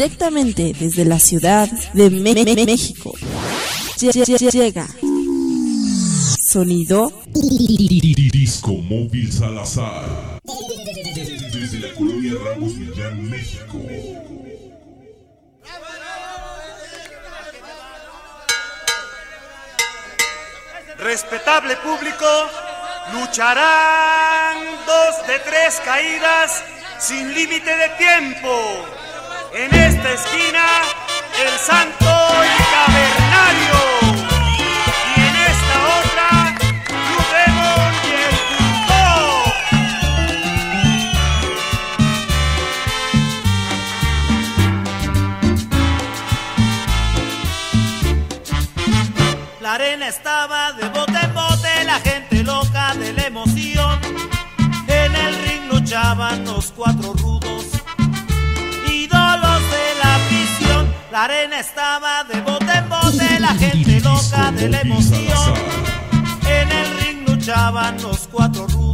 directamente desde la ciudad de México. Llega sonido Disco Móvil Salazar desde la colonia Ramos Millán, México. Respetable público, lucharán dos de tres caídas sin límite de tiempo. En esta esquina, el santo y cavernario. Y en esta otra, Blue y el La arena estaba de bote en bote, la gente loca de la emoción. En el ring luchaban los cuatro rudos La arena estaba de bote en bote, la gente loca de la emoción. En el ring luchaban los cuatro rudos,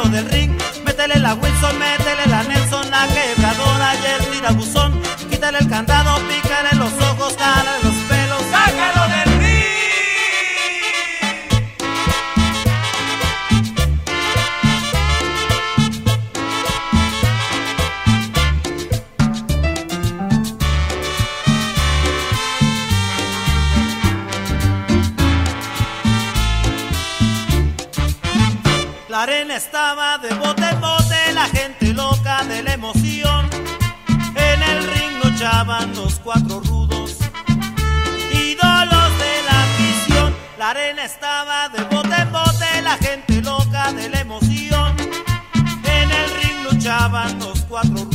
sácalo del. Métele la Wilson, métele la Nelson, la quebradora y el tirabuzón. Estaba de bote en bote, la gente loca de la emoción. En el ring luchaban los cuatro rudos, ídolos de la visión. La arena estaba de bote en bote, la gente loca de la emoción. En el ring luchaban los cuatro rudos.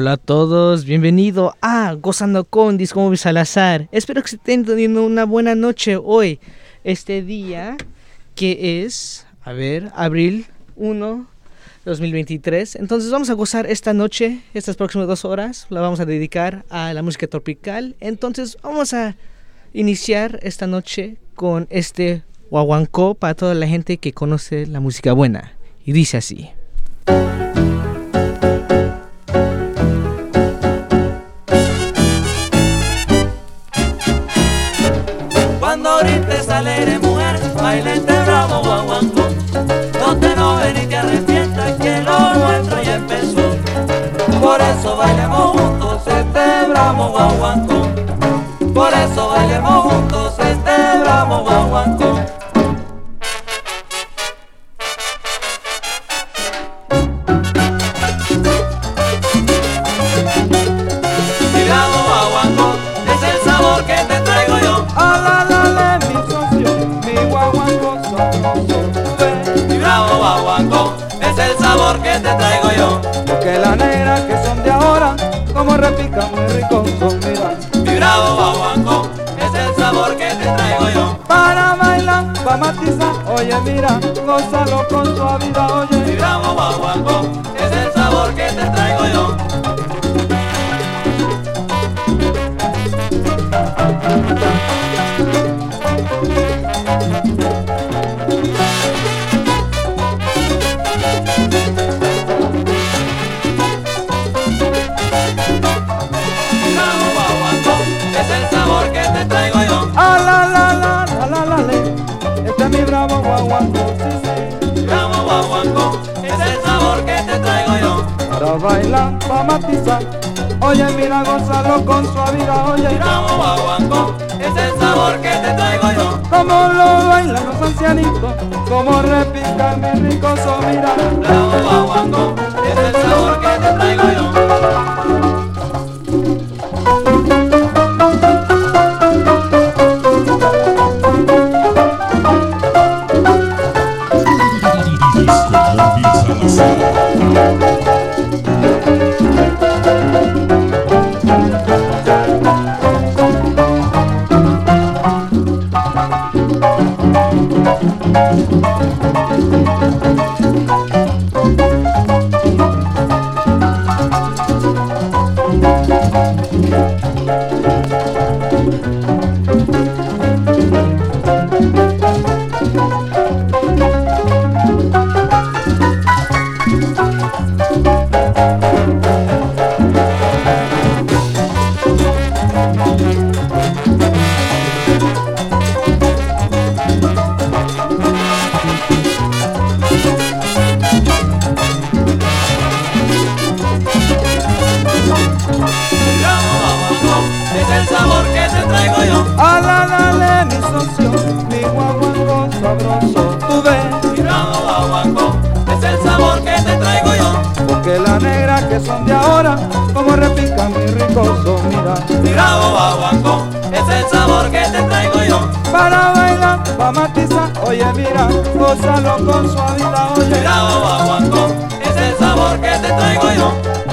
Hola a todos, bienvenido a Gozando con Disco Salazar. Espero que estén teniendo una buena noche hoy, este día que es, a ver, abril 1, 2023. Entonces vamos a gozar esta noche, estas próximas dos horas, la vamos a dedicar a la música tropical. Entonces vamos a iniciar esta noche con este guaguancó para toda la gente que conoce la música buena. Y dice así. Alegre mujer, bailente bravo guaguancó. No te no ven y te arrepientas que lo nuestro ya empezó. Por eso bailemos juntos este bravo guaguancó. Por eso bailemos juntos este bravo guaguancó. Sabor que te traigo yo. que la negra que son de ahora, como repican muy rico son, mira. Mi bravo guaguancó es el sabor que te traigo yo. Para bailar, para matizar, oye mira, gózalo con suavidad, Mi oye. bravo guaguancó es el sabor que te traigo yo. Mi bravo guaguancó, sí, sí. Mi bravo guaguancó es el sabor que te traigo yo. Para bailar, para matizar, oye mira, gózalo con suavidad, oye. Bravo guaguancó es el sabor que te traigo yo. Como lo bailan los ancianitos, como repican mis ricos, oh mira. Bravo guaguancó es el sabor que te traigo yo. Móvil Salazar. Bravo guaguancó es el sabor que te traigo yo. Para bailar, para matizar, oye mira, gózalo con suavidad, oye. bravo guaguancó es el sabor que te traigo yo.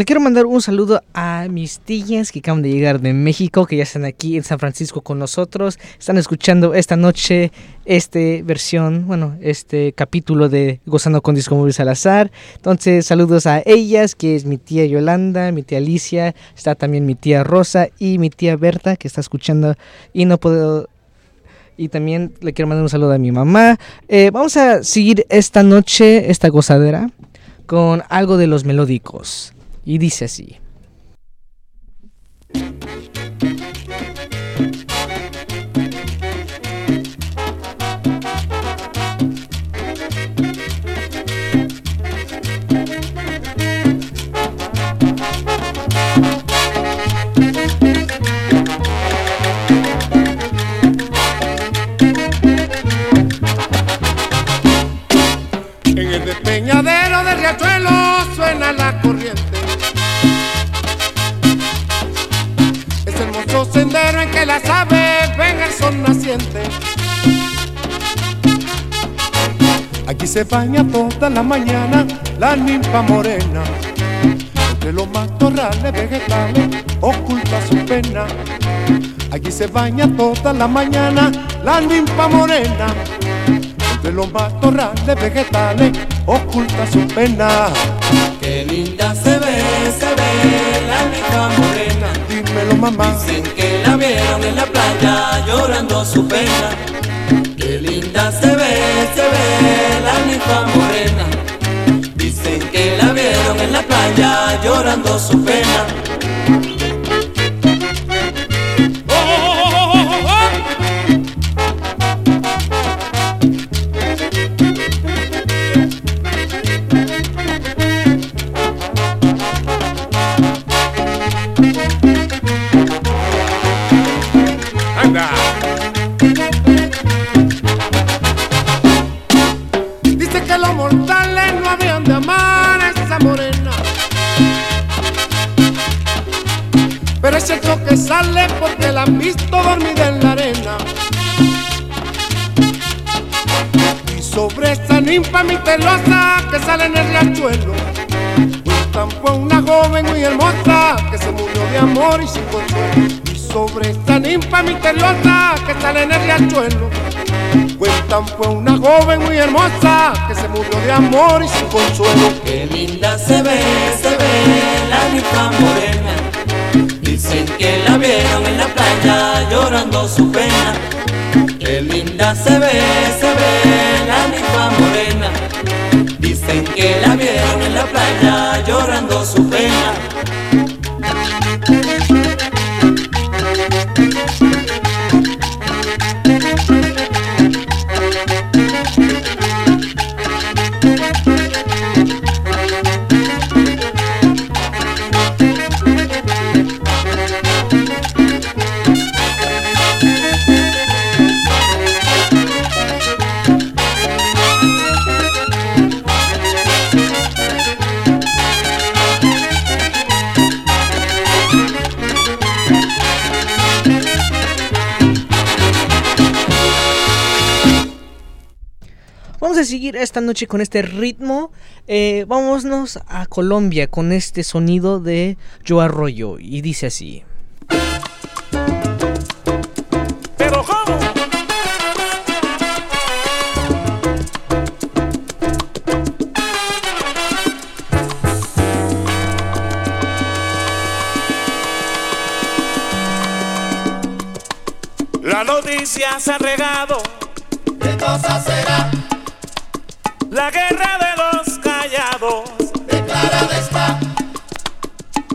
Le quiero mandar un saludo a mis tías que acaban de llegar de México, que ya están aquí en San Francisco con nosotros. Están escuchando esta noche este versión, bueno, este capítulo de Gozando con Disco Móvil Salazar. Entonces, saludos a ellas, que es mi tía Yolanda, mi tía Alicia, está también mi tía Rosa y mi tía Berta, que está escuchando y no puedo y también le quiero mandar un saludo a mi mamá. Eh, vamos a seguir esta noche, esta gozadera, con algo de los melódicos. Y dice así. Aquí se baña toda la mañana la ninfa morena. Entre los matorrales vegetales oculta su pena. Aquí se baña toda la mañana la ninfa morena de los matorrales vegetales oculta su pena. Qué linda se ve, se ve la niña morena. Dímelo mamá, Dicen que la vieron en la playa llorando su pena. Qué linda se ve, se ve la niña morena. Dicen que la vieron en la playa llorando su pena. pero ese choque sale porque la han visto dormida en la arena. Y sobre esa ninfa misteriosa que sale en el riachuelo, Tan fue una joven muy hermosa que se murió de amor y sin consuelo. Y sobre esa ninfa misteriosa que sale en el riachuelo, Cuentan fue una joven muy hermosa que se murió de amor y sin consuelo. Qué linda se ve, se ve la ninfa morena Dicen que la vieron en la playa llorando su pena. Qué linda se ve, se ve la ninfa morena. Dicen que la vieron en la playa llorando su pena. esta noche con este ritmo, eh, vámonos a Colombia con este sonido de Yo Arroyo y dice así. La noticia se ha regado. ¿Qué cosa será? La guerra de los callados. Declarada está.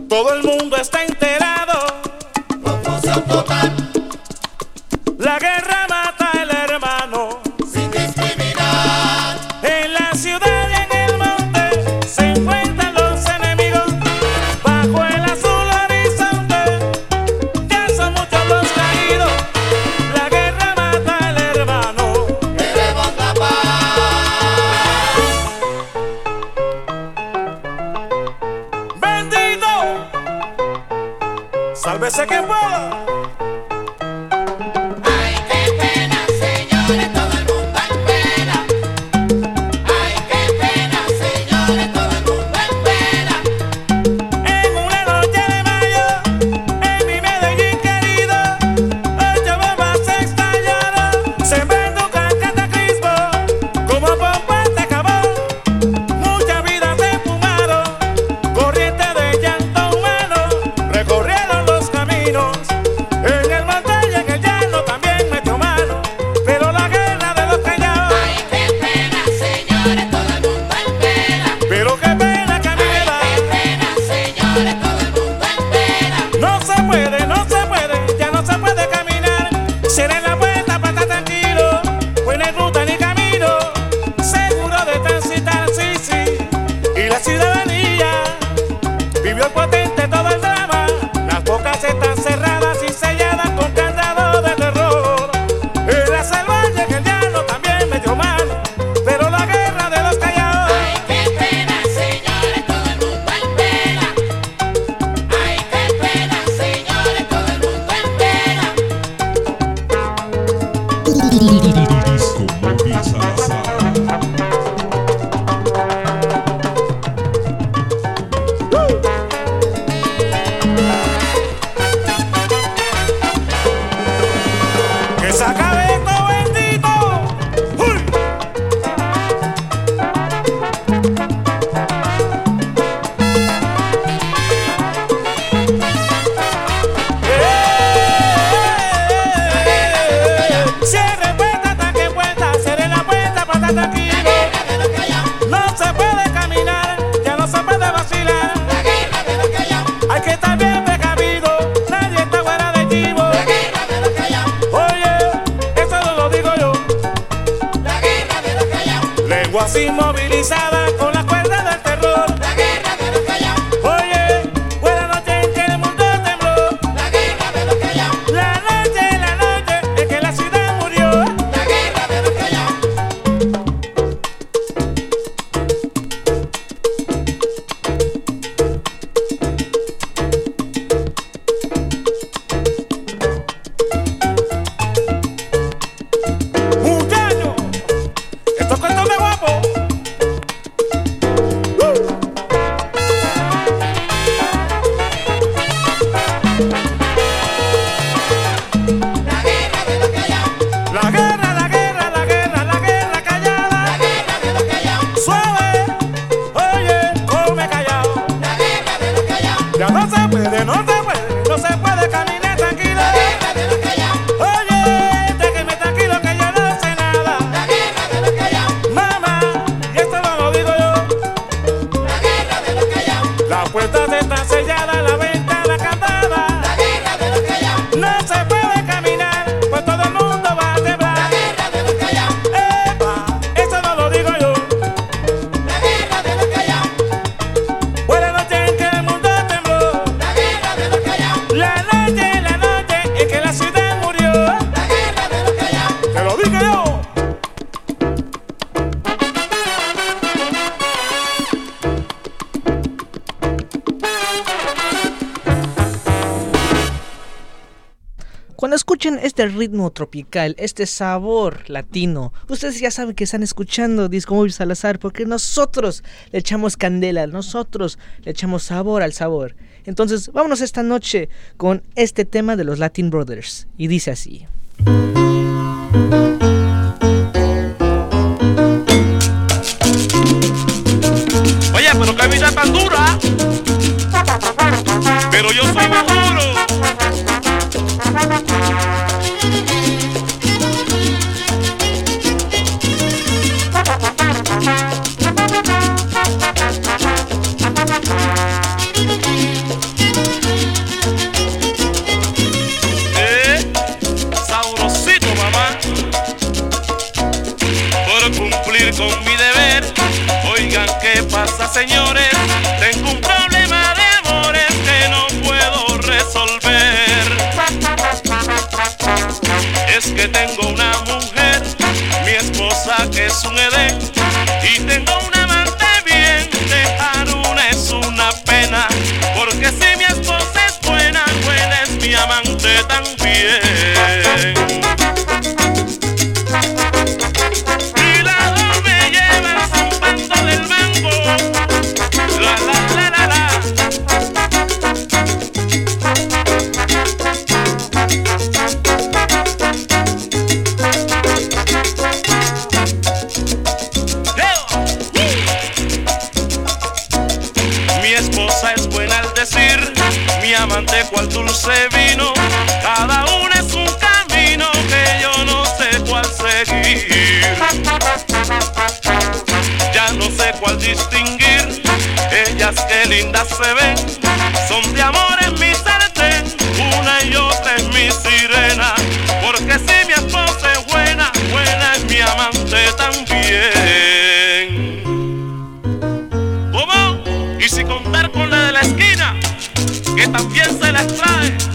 Todo el mundo está enterado. Confusión total. La guerra tropical, este sabor latino. Ustedes ya saben que están escuchando Disco Móvil Salazar porque nosotros le echamos candela, nosotros le echamos sabor al sabor. Entonces, vámonos esta noche con este tema de los Latin Brothers. Y dice así. y si contar con la de la esquina, que también se las trae.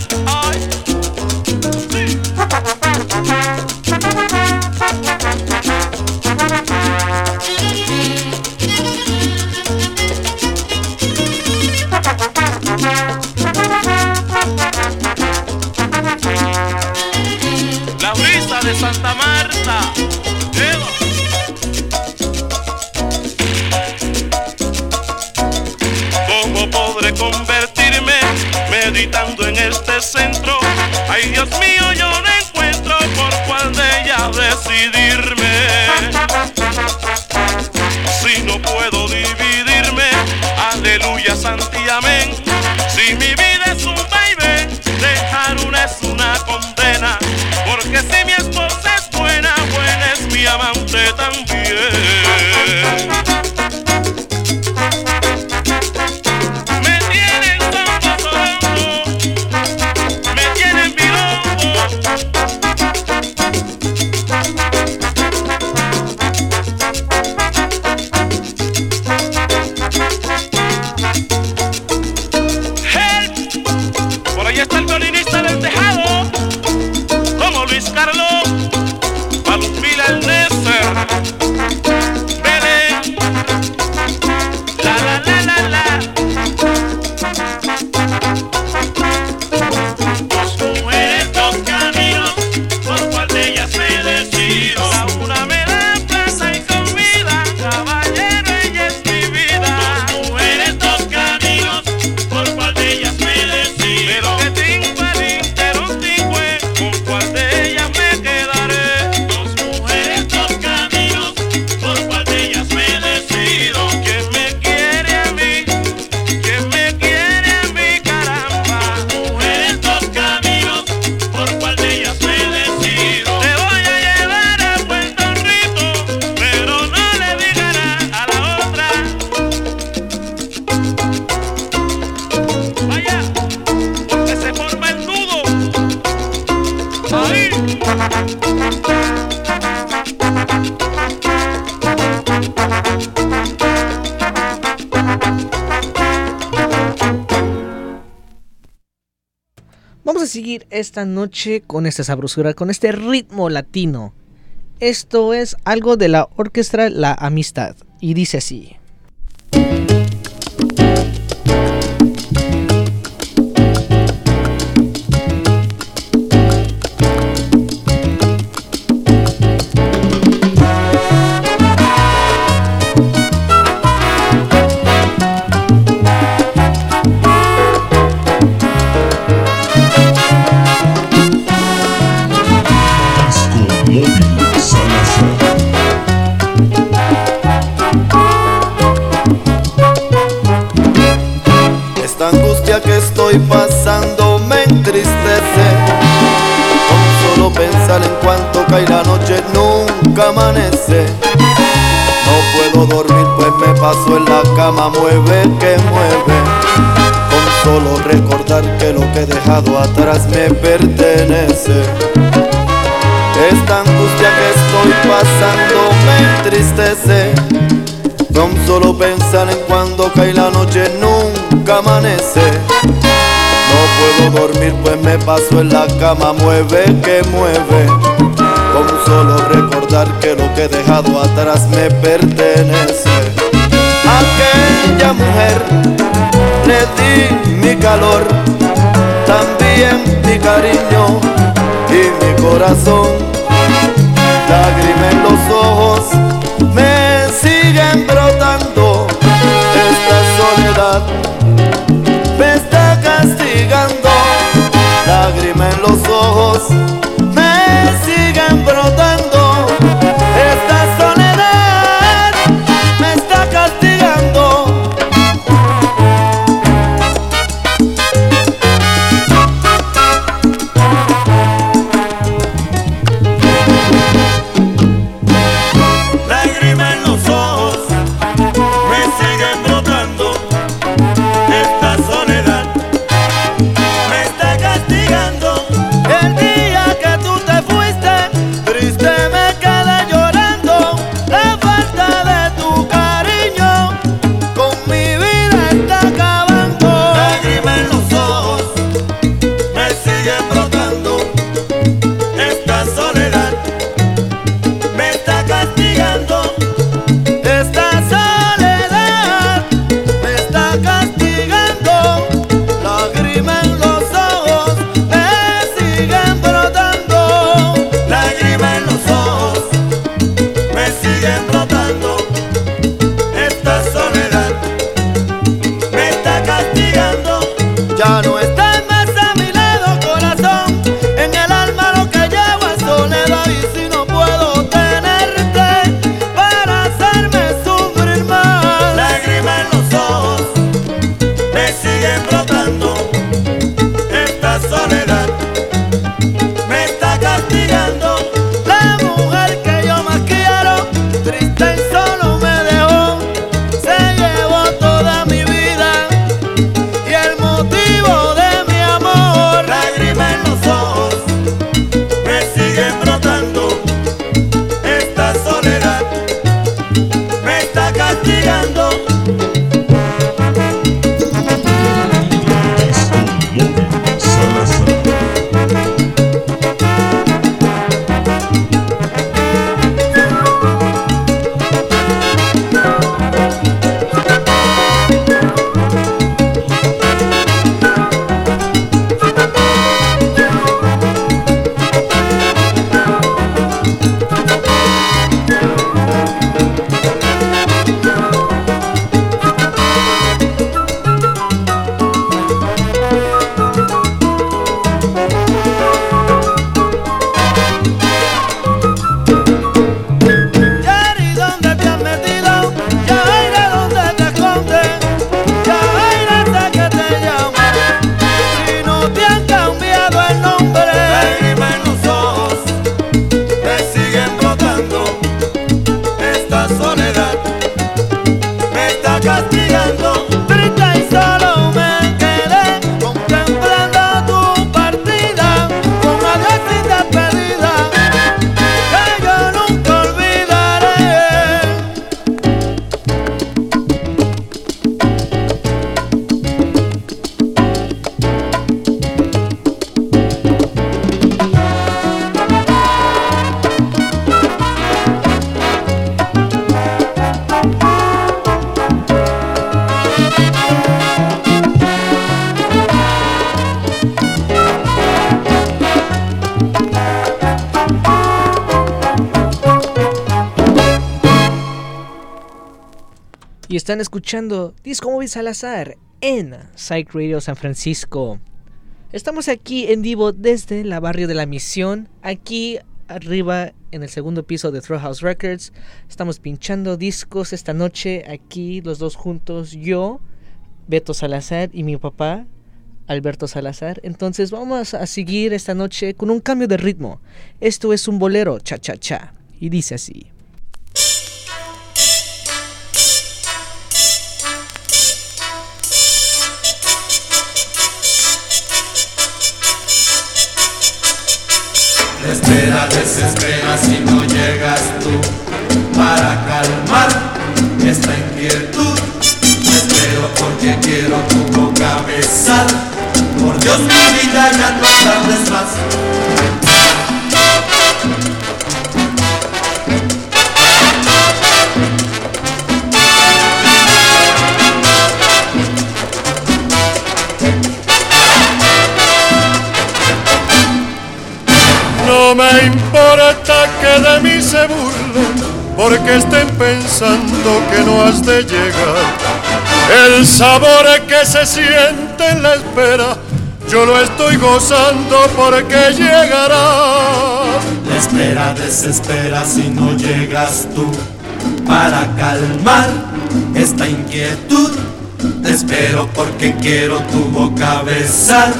Esta noche con esta sabrosura, con este ritmo latino. Esto es algo de la orquesta La Amistad y dice así. No puedo dormir pues me paso en la cama, mueve que mueve. Con solo recordar que lo que he dejado atrás me pertenece. Esta angustia que estoy pasando me entristece. Con solo pensar en cuando cae la noche nunca amanece. No puedo dormir pues me paso en la cama, mueve que mueve. Con solo recordar que lo que he dejado atrás me pertenece. Aquella mujer le di mi calor, también mi cariño y mi corazón. Lágrima en los ojos me siguen brotando. Esta soledad me está castigando. Lágrima en los ojos siguen están escuchando Disco Móvil Salazar en Psych Radio San Francisco. Estamos aquí en vivo desde la barrio de la Misión, aquí arriba en el segundo piso de Throw House Records. Estamos pinchando discos esta noche aquí los dos juntos, yo, Beto Salazar y mi papá, Alberto Salazar. Entonces vamos a seguir esta noche con un cambio de ritmo. Esto es un bolero cha cha cha y dice así. Espera, desespera si no llegas tú para calmar esta inquietud. Espero porque quiero tu boca besar. Por Dios, mi vida ya no tardes más. No me importa que de mí se burlen, porque estén pensando que no has de llegar. El sabor que se siente en la espera, yo lo estoy gozando porque llegará. La espera desespera si no llegas tú para calmar esta inquietud. Te espero porque quiero tu boca besar.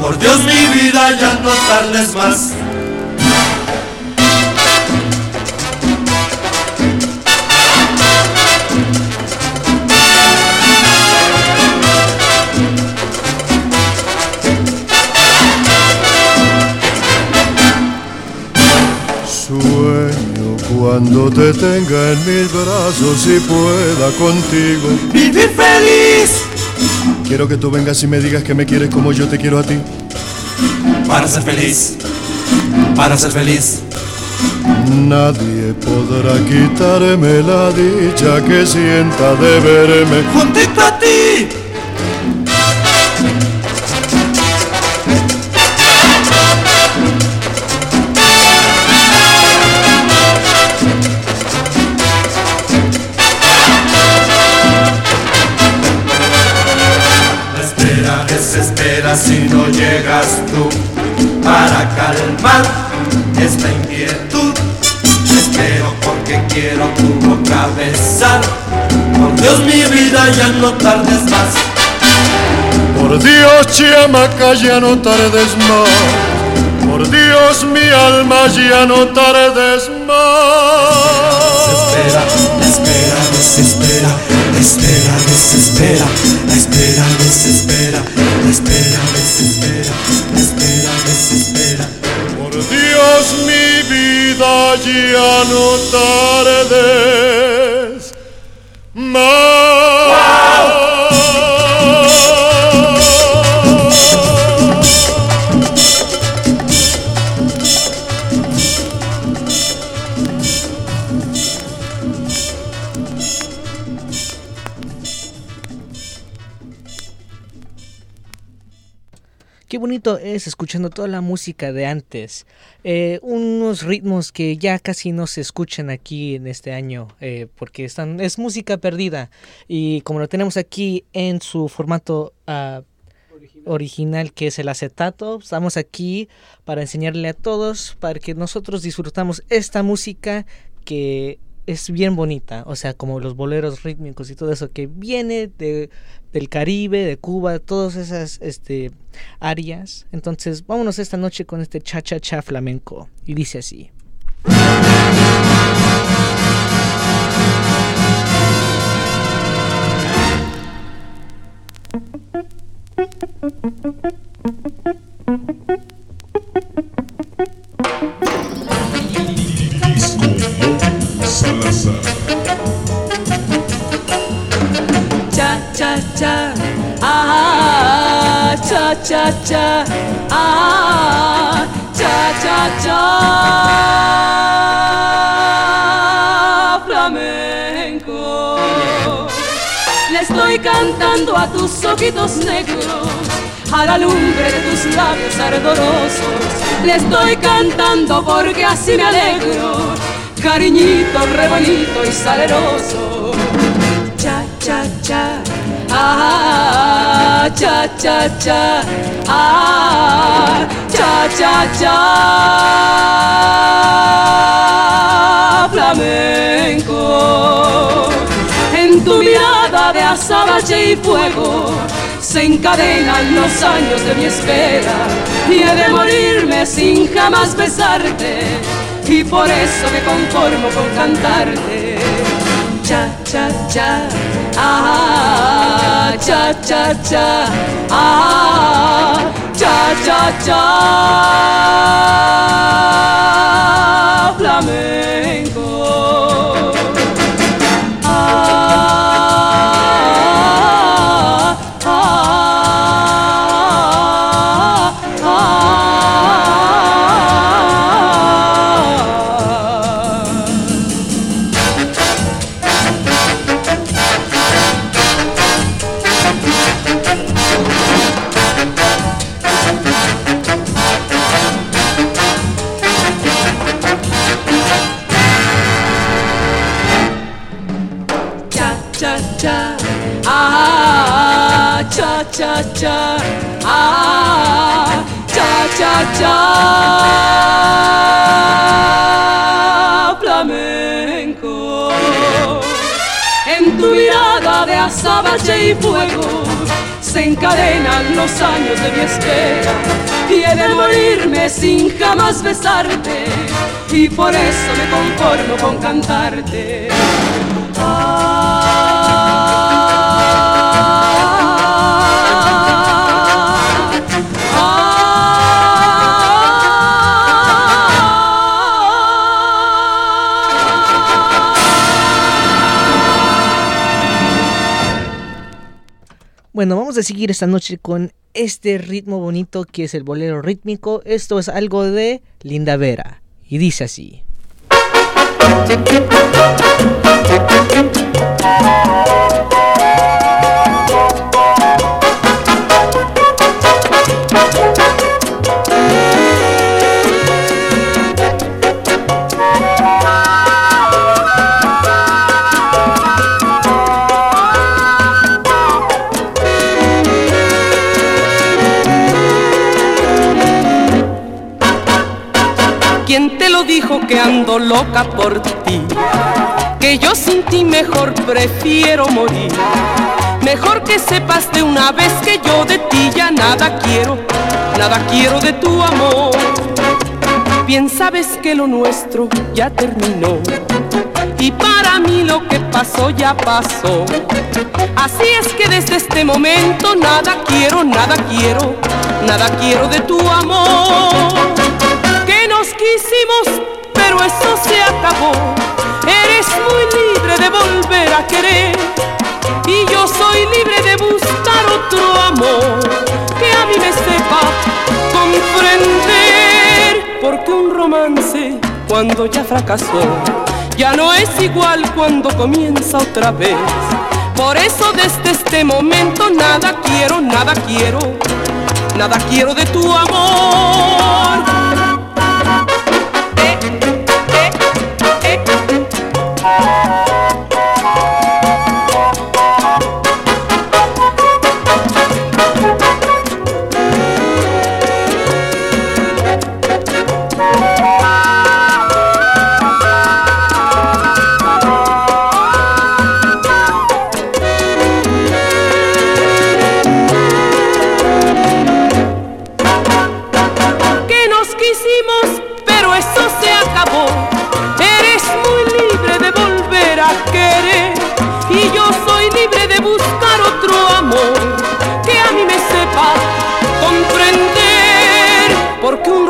Por Dios mi vida ya no tardes más. Cuando te tenga en mis brazos y pueda contigo vivir feliz. Quiero que tú vengas y me digas que me quieres como yo te quiero a ti. Para ser feliz, para ser feliz. Nadie podrá quitarme la dicha que sienta de verme juntito a ti. Si no llegas tú para calmar esta inquietud. Espero porque quiero tu boca besar. Por Dios mi vida ya no tardes más. Por Dios, chamaca, ya no tardes más. Por Dios, mi alma, ya no tardes más. Espera, espera, desespera, espera, desespera, espera, desespera, espera, desespera, espera, desespera. Por Dios, mi vida, ya no tardes más. Es escuchando toda la música de antes. Eh, unos ritmos que ya casi no se escuchan aquí en este año eh, porque están, es música perdida. Y como lo tenemos aquí en su formato ah, original que es el acetato, estamos aquí para enseñarle a todos, para que nosotros disfrutamos esta música que es bien bonita, o sea, como los boleros rítmicos y todo eso que viene de, del Caribe, de Cuba, todas esas este, áreas. Entonces, vámonos esta noche con este cha cha cha flamenco. Y dice así. Salazar. cha cha cha. Ah cha cha cha. Ah cha cha cha. Flamenco. Le estoy cantando a tus ojitos negros a la lumbre de tus labios ardorosos. Le estoy cantando porque así me alegro cariñito re bonito y saleroso. Cha cha, ah, cha, cha, cha, ah, cha, cha, cha, flamenco. En tu mirada de azabache y fuego se encadenan los años de mi espera y he de morirme sin jamás besarte y por eso me conformo con cantarte. Cha, cha, cha, ah, cha, cha, cha, ah, cha, cha, cha, flamenco. Flamenco. En tu mirada de azabache y fuego se encadenan los años de mi espera. Y he de morirme sin jamás besarte y por eso me conformo con cantarte Bueno, vamos a seguir esta noche con este ritmo bonito que es el bolero rítmico. Esto es algo de Linda Vera. Y dice así. Que ando loca por ti? Que yo sin ti mejor prefiero morir. Mejor que sepas de una vez que yo de ti ya nada quiero, nada quiero de tu amor. Bien sabes que lo nuestro ya terminó. Y para mí lo que pasó ya pasó. Así es que desde este momento nada quiero, nada quiero, nada quiero de tu amor que nos quisimos, pero eso se acabó. Eres muy libre de volver a querer y yo soy libre de buscar otro amor que a mí me sepa comprender. Porque un romance cuando ya fracasó ya no es igual cuando comienza otra vez. Por eso desde este momento nada quiero, nada quiero, nada quiero de tu amor.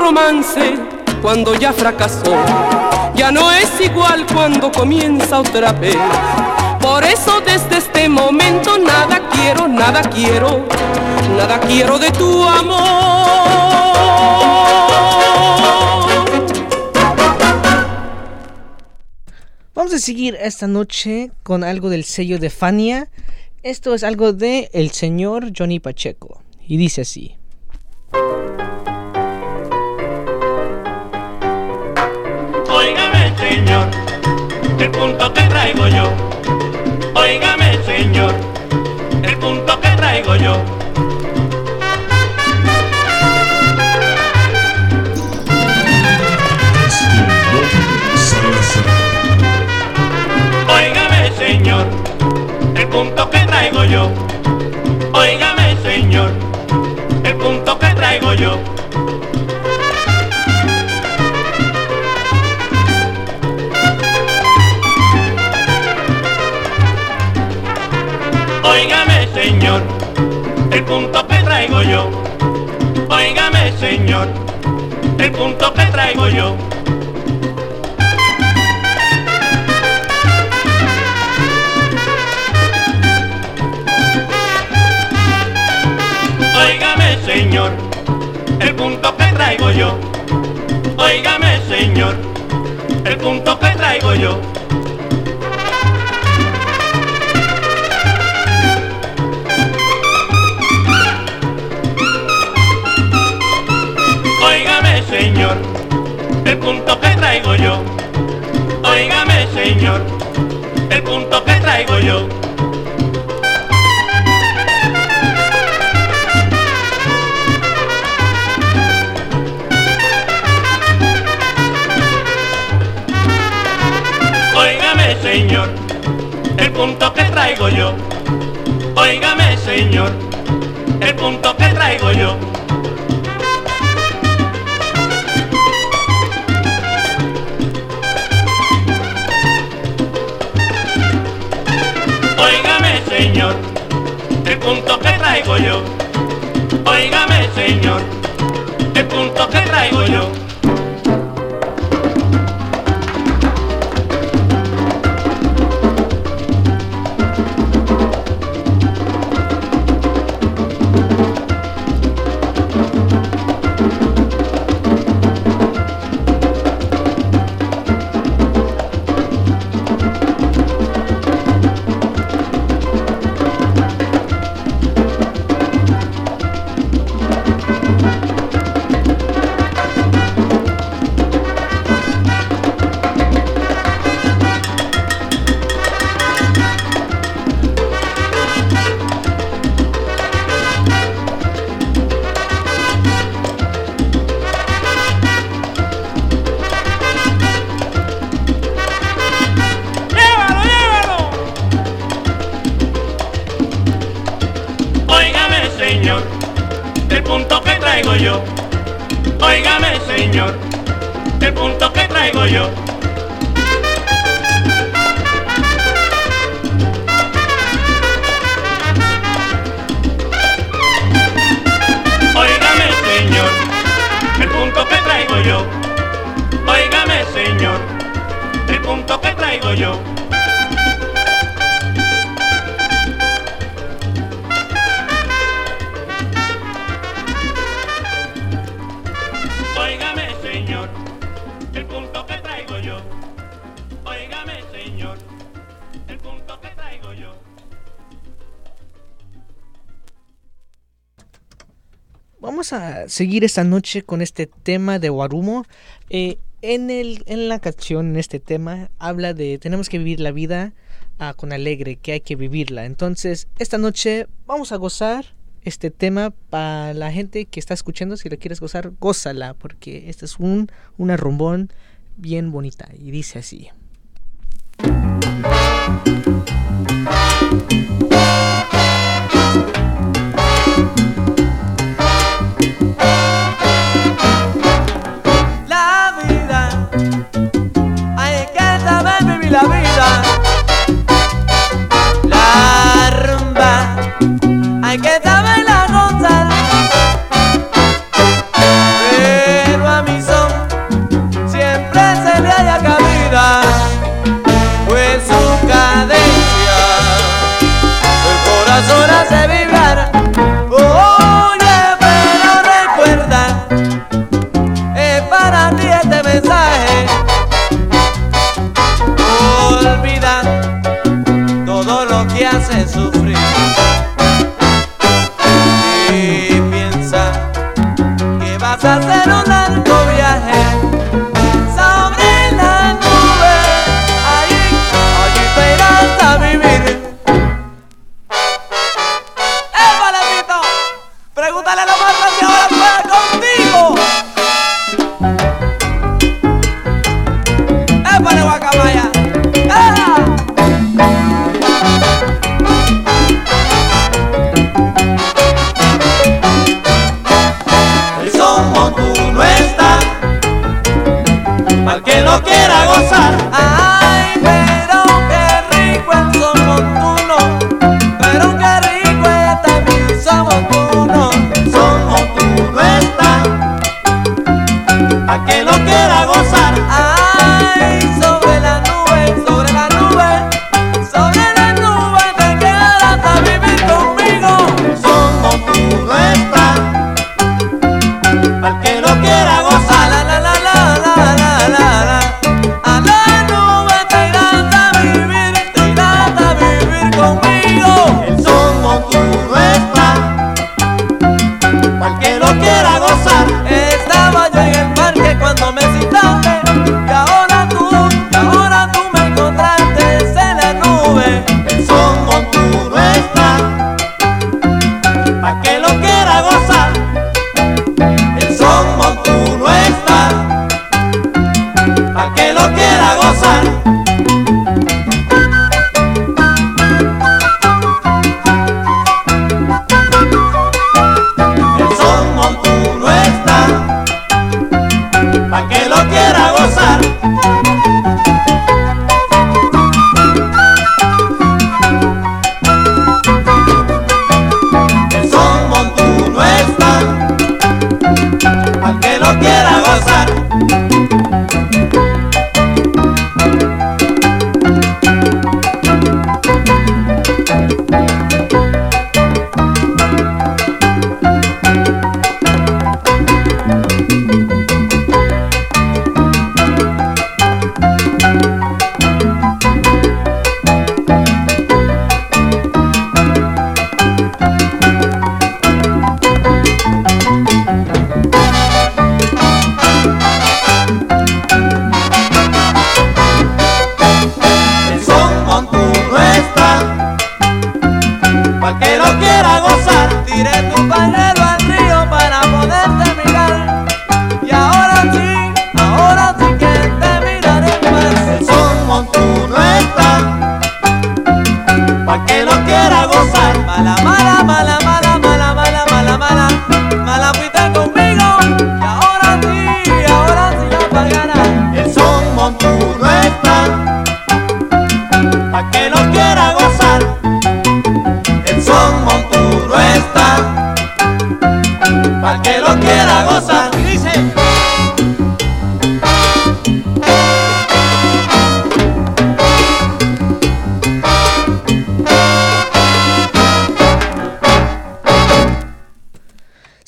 Romance cuando ya fracasó ya no es igual cuando comienza otra vez. Por eso desde este momento nada quiero, nada quiero, nada quiero de tu amor. Vamos a seguir esta noche con algo del sello de Fania. Esto es algo de el señor Johnny Pacheco. Y dice así. Señor, el punto que traigo yo. Óigame, señor, el punto que traigo yo. Óigame señor, el punto que traigo yo. Óigame señor, el punto que traigo yo. Óigame señor, el punto que traigo yo. Óigame señor, el punto que traigo yo. Óigame señor, el punto que traigo yo. Óigame señor, el punto que traigo yo. Punto que traigo yo. Óigame señor, el punto que traigo yo. Óigame señor, el punto que traigo yo. Óigame señor, el punto que traigo yo. El punto que traigo yo. Óigame señor, el punto que traigo yo. Seguir esta noche con este tema de Warumo. Eh, en, el, en la canción, en este tema, habla de tenemos que vivir la vida ah, con alegre, que hay que vivirla. Entonces, esta noche vamos a gozar este tema para la gente que está escuchando. Si lo quieres gozar, gózala, porque este es un, una rumbón bien bonita. Y dice así.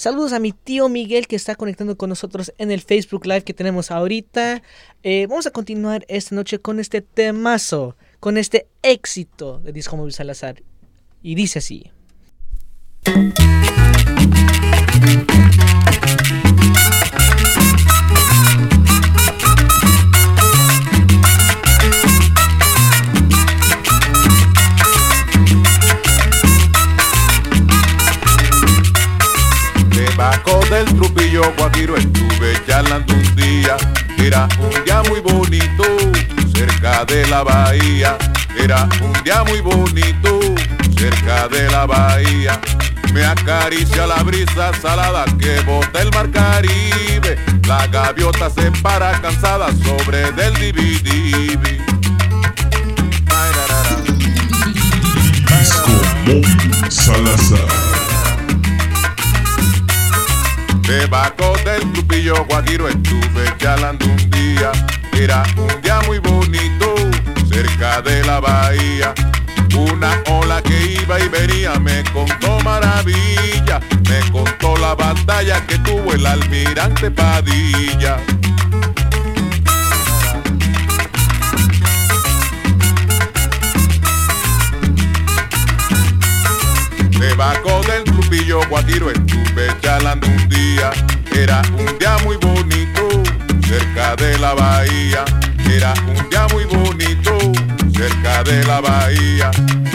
Saludos a mi tío Miguel que está conectando con nosotros en el Facebook Live que tenemos ahorita. Eh, vamos a continuar esta noche con este temazo, con este éxito de Disco Móvil Salazar. Y dice así. Del trupillo guajiro estuve charlando un día. Era un día muy bonito, cerca de la bahía. Era un día muy bonito, cerca de la bahía. Me acaricia la brisa salada que bota el mar Caribe. La gaviota se para cansada sobre del Móvil Salazar. Debajo del trupillo guajiro estuve charlando un día. Era un día muy bonito, cerca de la bahía. Una ola que iba y venía me contó maravilla. Me contó la batalla que tuvo el almirante Padilla. Debajo del trupillo guajiro estuve charlando un día. Era un día muy bonito, cerca de la bahía. Era un día muy bonito, cerca de la bahía.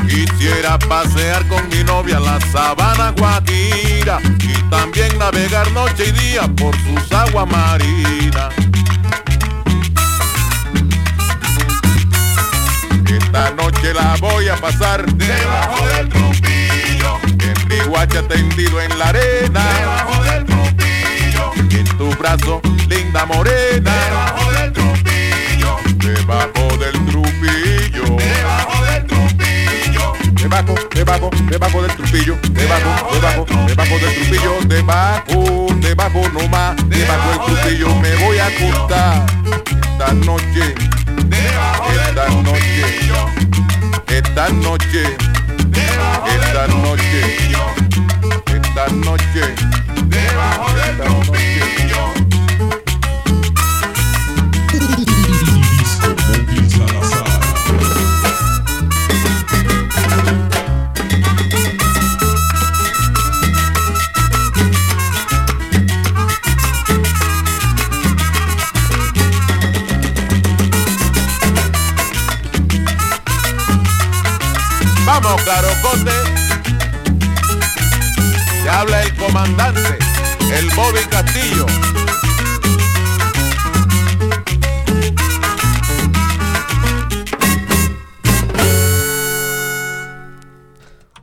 Quisiera pasear con mi novia la sabana guajira y también navegar noche y día por sus aguas marinas. Esta noche la voy a pasar debajo del trupillo. Guacha tendido en la arena. Debajo del trupillo. En tu brazo, linda morena. Debajo del trupillo. Debajo del trupillo. Debajo del trupillo. Debajo, debajo, debajo del trupillo. Debajo, debajo, debajo del trupillo. Debajo, debajo nomás. Debajo del trupillo me voy a acostar. Esta noche. Esta noche. Esta noche. Esta noche. Esta noche. Debajo del trupillo. Vamos, Carocote. Se habla el comandante, el Bobby Castillo.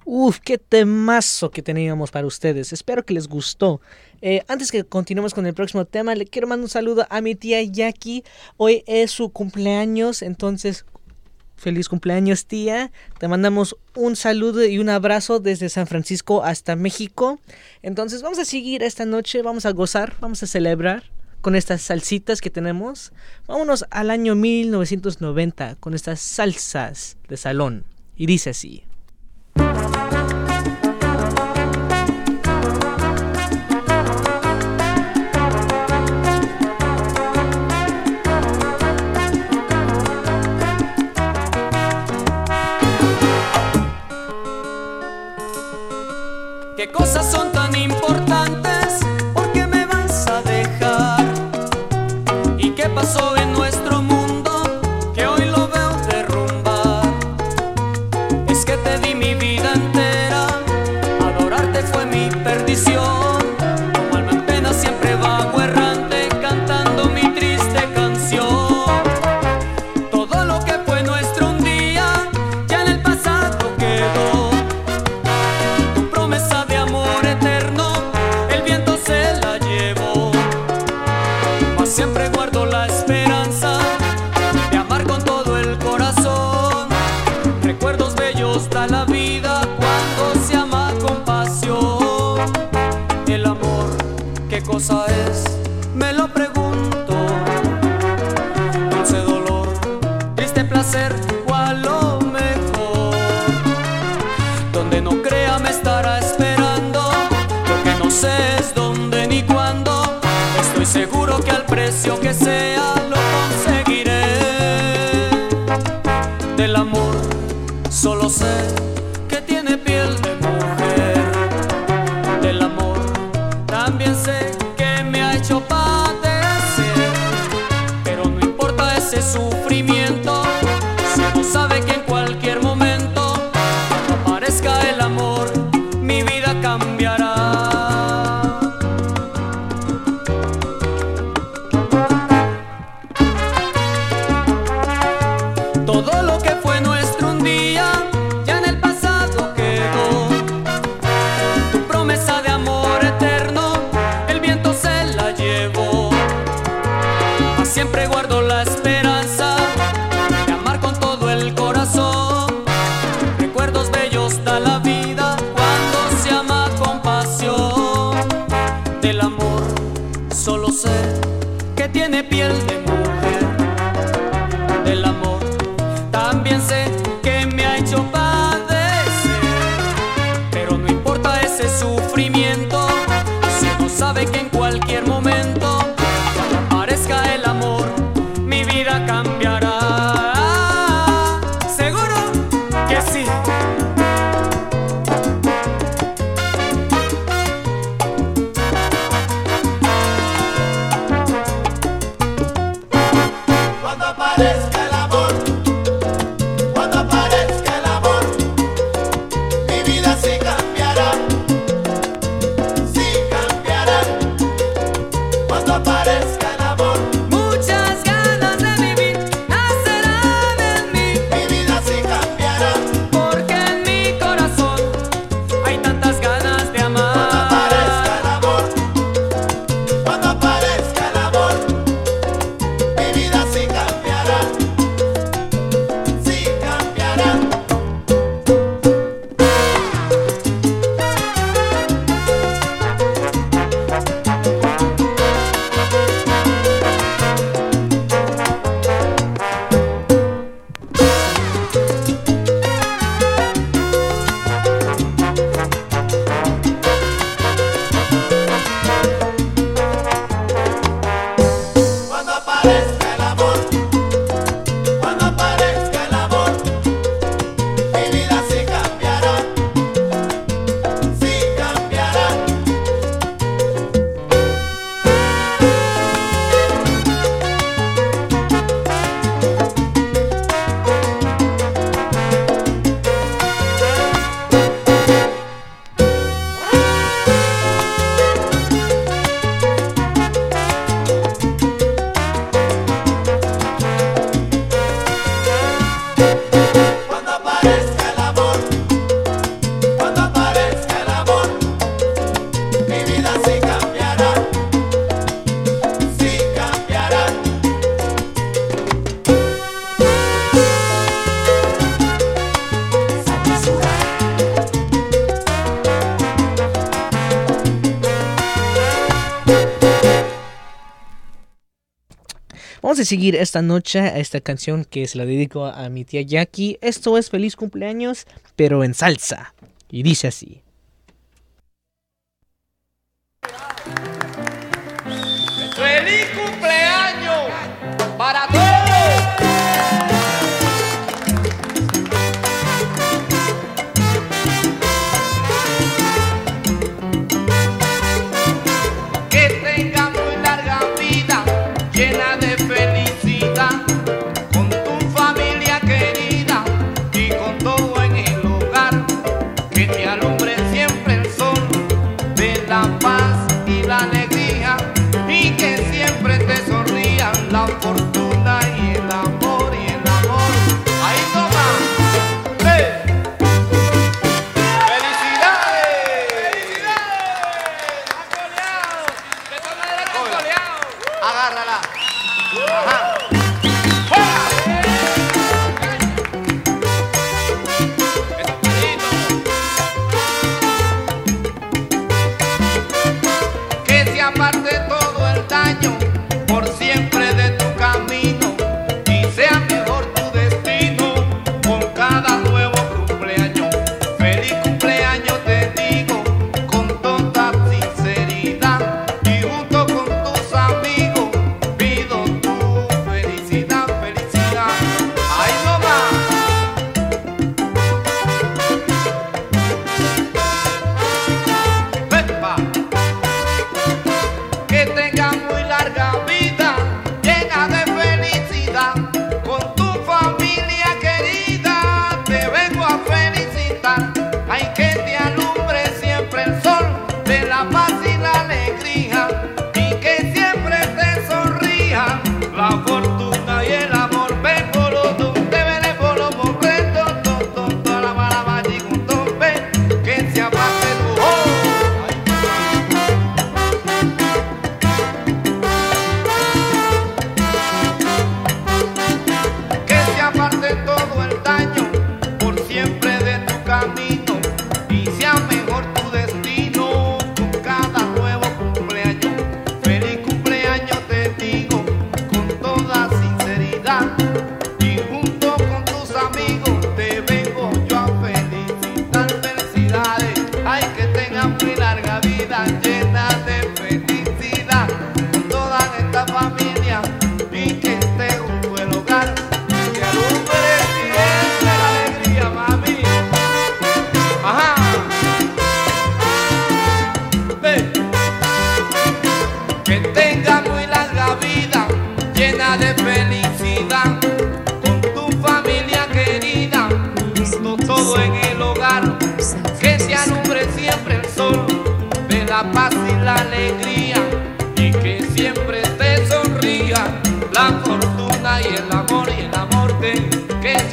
Uf, qué temazo que teníamos para ustedes. Espero que les gustó. Eh, antes que continuemos con el próximo tema, le quiero mandar un saludo a mi tía Jackie. Hoy es su cumpleaños, entonces Feliz cumpleaños, tía. Te mandamos un saludo y un abrazo desde San Francisco hasta México. Entonces vamos a seguir esta noche, vamos a gozar, vamos a celebrar con estas salsitas que tenemos. Vámonos al año 1990 con estas salsas de salón. Y dice así. seguir esta noche a esta canción que se la dedico a mi tía Jackie. Esto es feliz cumpleaños, pero en salsa. Y dice así.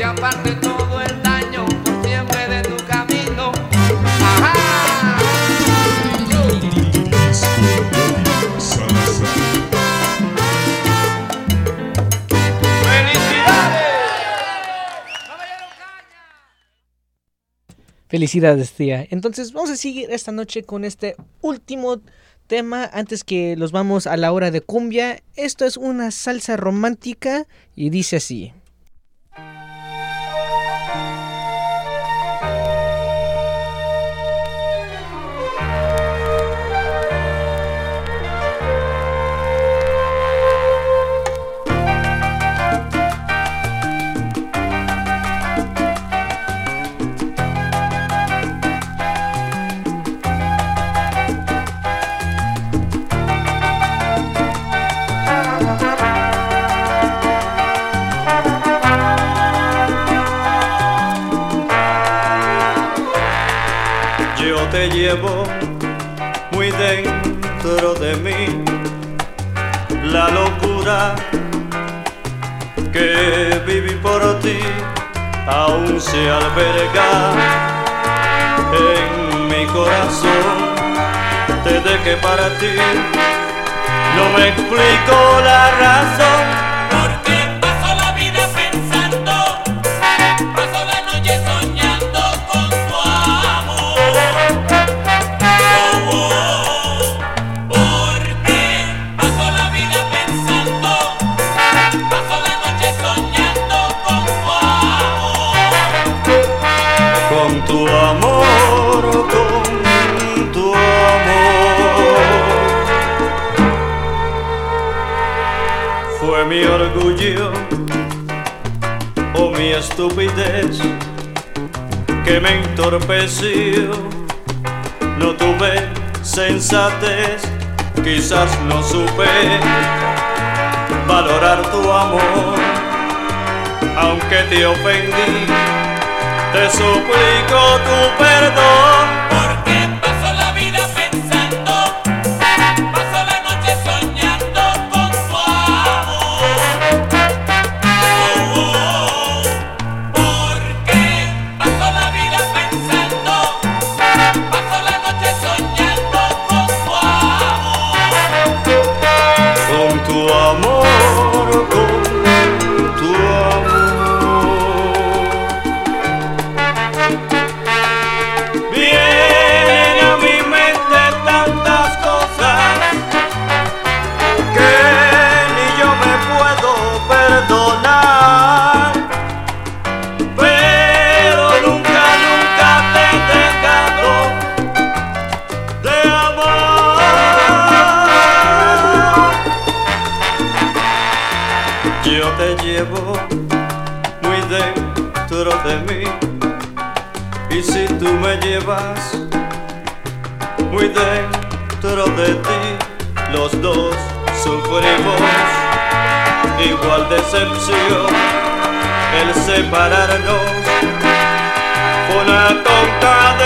aparte todo el daño siempre de tu camino. Felicidades, tía. Entonces, vamos a seguir esta noche con este último tema antes que los vamos a la hora de cumbia. Esto es una salsa romántica y dice así. llevo muy dentro de mí la locura que viví por ti aún se alberga en mi corazón. Desde que para ti no me explico la razón. Estupidez que me entorpeció. No tuve sensatez, quizás no supe valorar tu amor, aunque te ofendí, te suplico tu perdón. Te llevo muy dentro de mí y si tú me llevas muy dentro de ti, los dos sufrimos igual decepción. El separarnos fue una tonta decisión.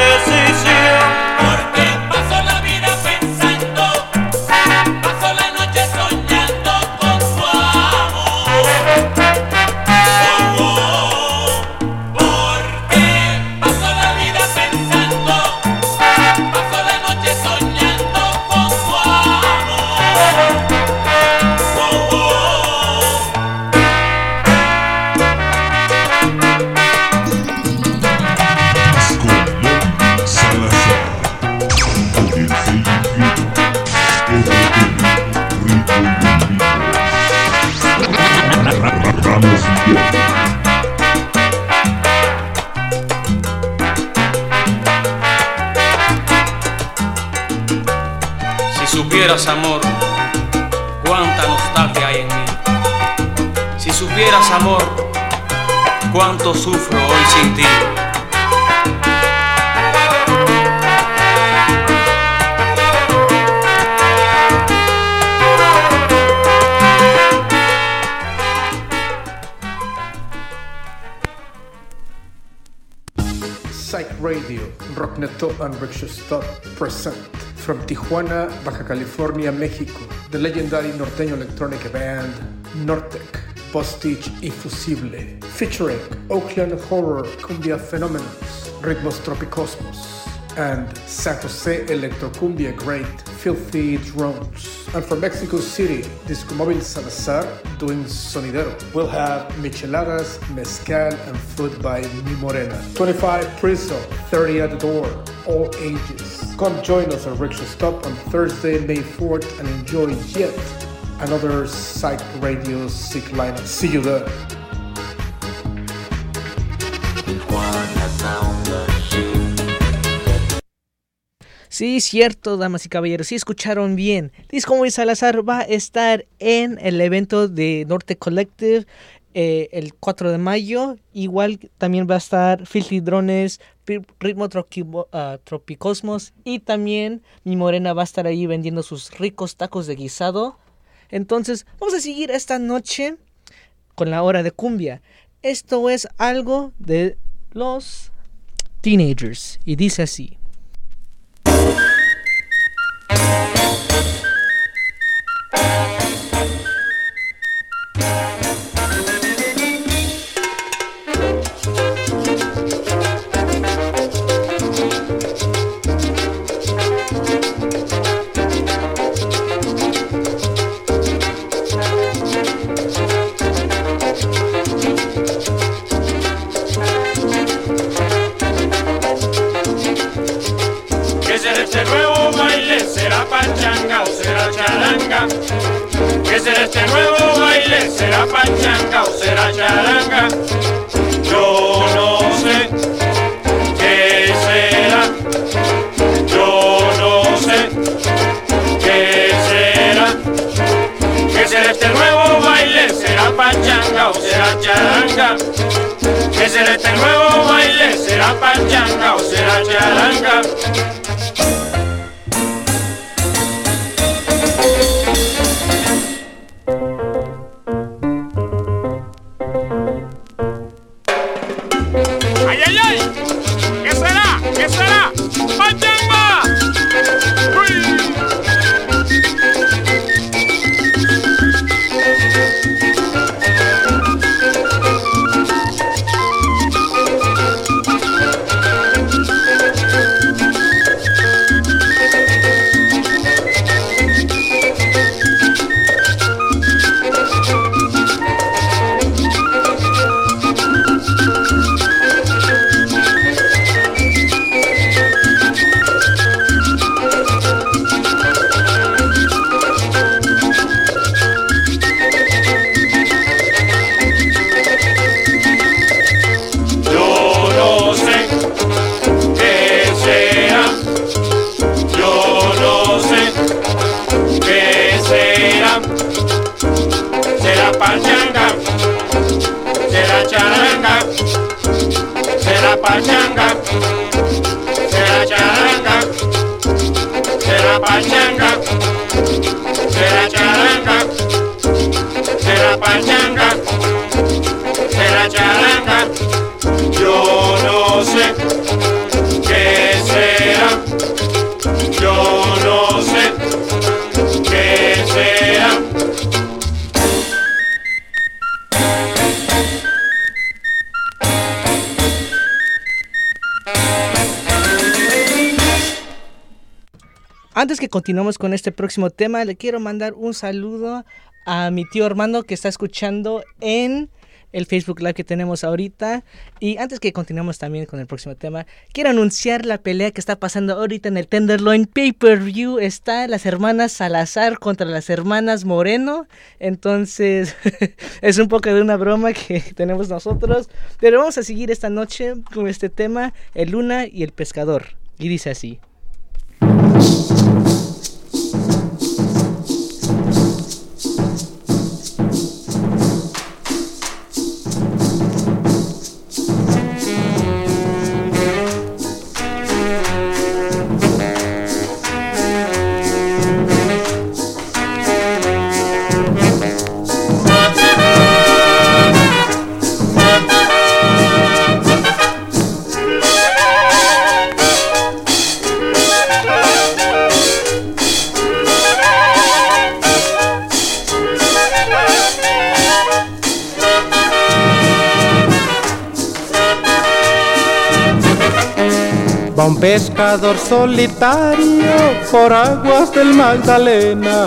Supieras, amor, cuánta nostalgia hay en mí. Si supieras, amor, cuánto sufro hoy sin ti. Psych Radio, Rockneto and Rickshaw Stop present from Tijuana, Baja California, Mexico, the legendary norteño electronic band Nortec, Postage Infusible, featuring Oakland Horror Cumbia Phenomenons, Ritmos Tropicosmos, and San Jose Electrocumbia great Filthy Drones. And from Mexico City, Disco Móvil Salazar doing Sonidero. We'll have micheladas, mezcal, and food by Mi Morena. 25 Priso, 30 at the door, all ages. Come join us at Rickshaw Stop on Thursday, May 4th, and enjoy yet another Psych Radio Sick lineup. See you there. Sí, cierto, damas y caballeros, sí escucharon bien. Disco Móvil Salazar va a estar en el evento de Norte Collective eh, el 4 de mayo. Igual también va a estar Filthy Drones, Ritmo ah, Tropicosmos y también mi morena va a estar ahí vendiendo sus ricos tacos de guisado. Entonces, vamos a seguir esta noche con la hora de cumbia. Esto es algo de los teenagers y dice así. ¿Qué será este nuevo baile? ¿Será pachanga o será charanga? Yo no sé. ¿Qué será? Yo no sé. ¿Qué será? ¿Qué será este nuevo baile? ¿Será pachanga o será charanga? ¿Qué será este nuevo baile? ¿Será pachanga o será charanga? Continuemos con este próximo tema, le quiero mandar un saludo a mi tío Armando que está escuchando en el Facebook Live que tenemos ahorita. Y antes que continuemos también con el próximo tema, quiero anunciar la pelea que está pasando ahorita en el Tenderloin Pay-Per-View. Está las hermanas Salazar contra las hermanas Moreno. Entonces, es un poco de una broma que tenemos nosotros. Pero vamos a seguir esta noche con este tema, el Luna y el Pescador. Y dice así. Pescador solitario por aguas del Magdalena.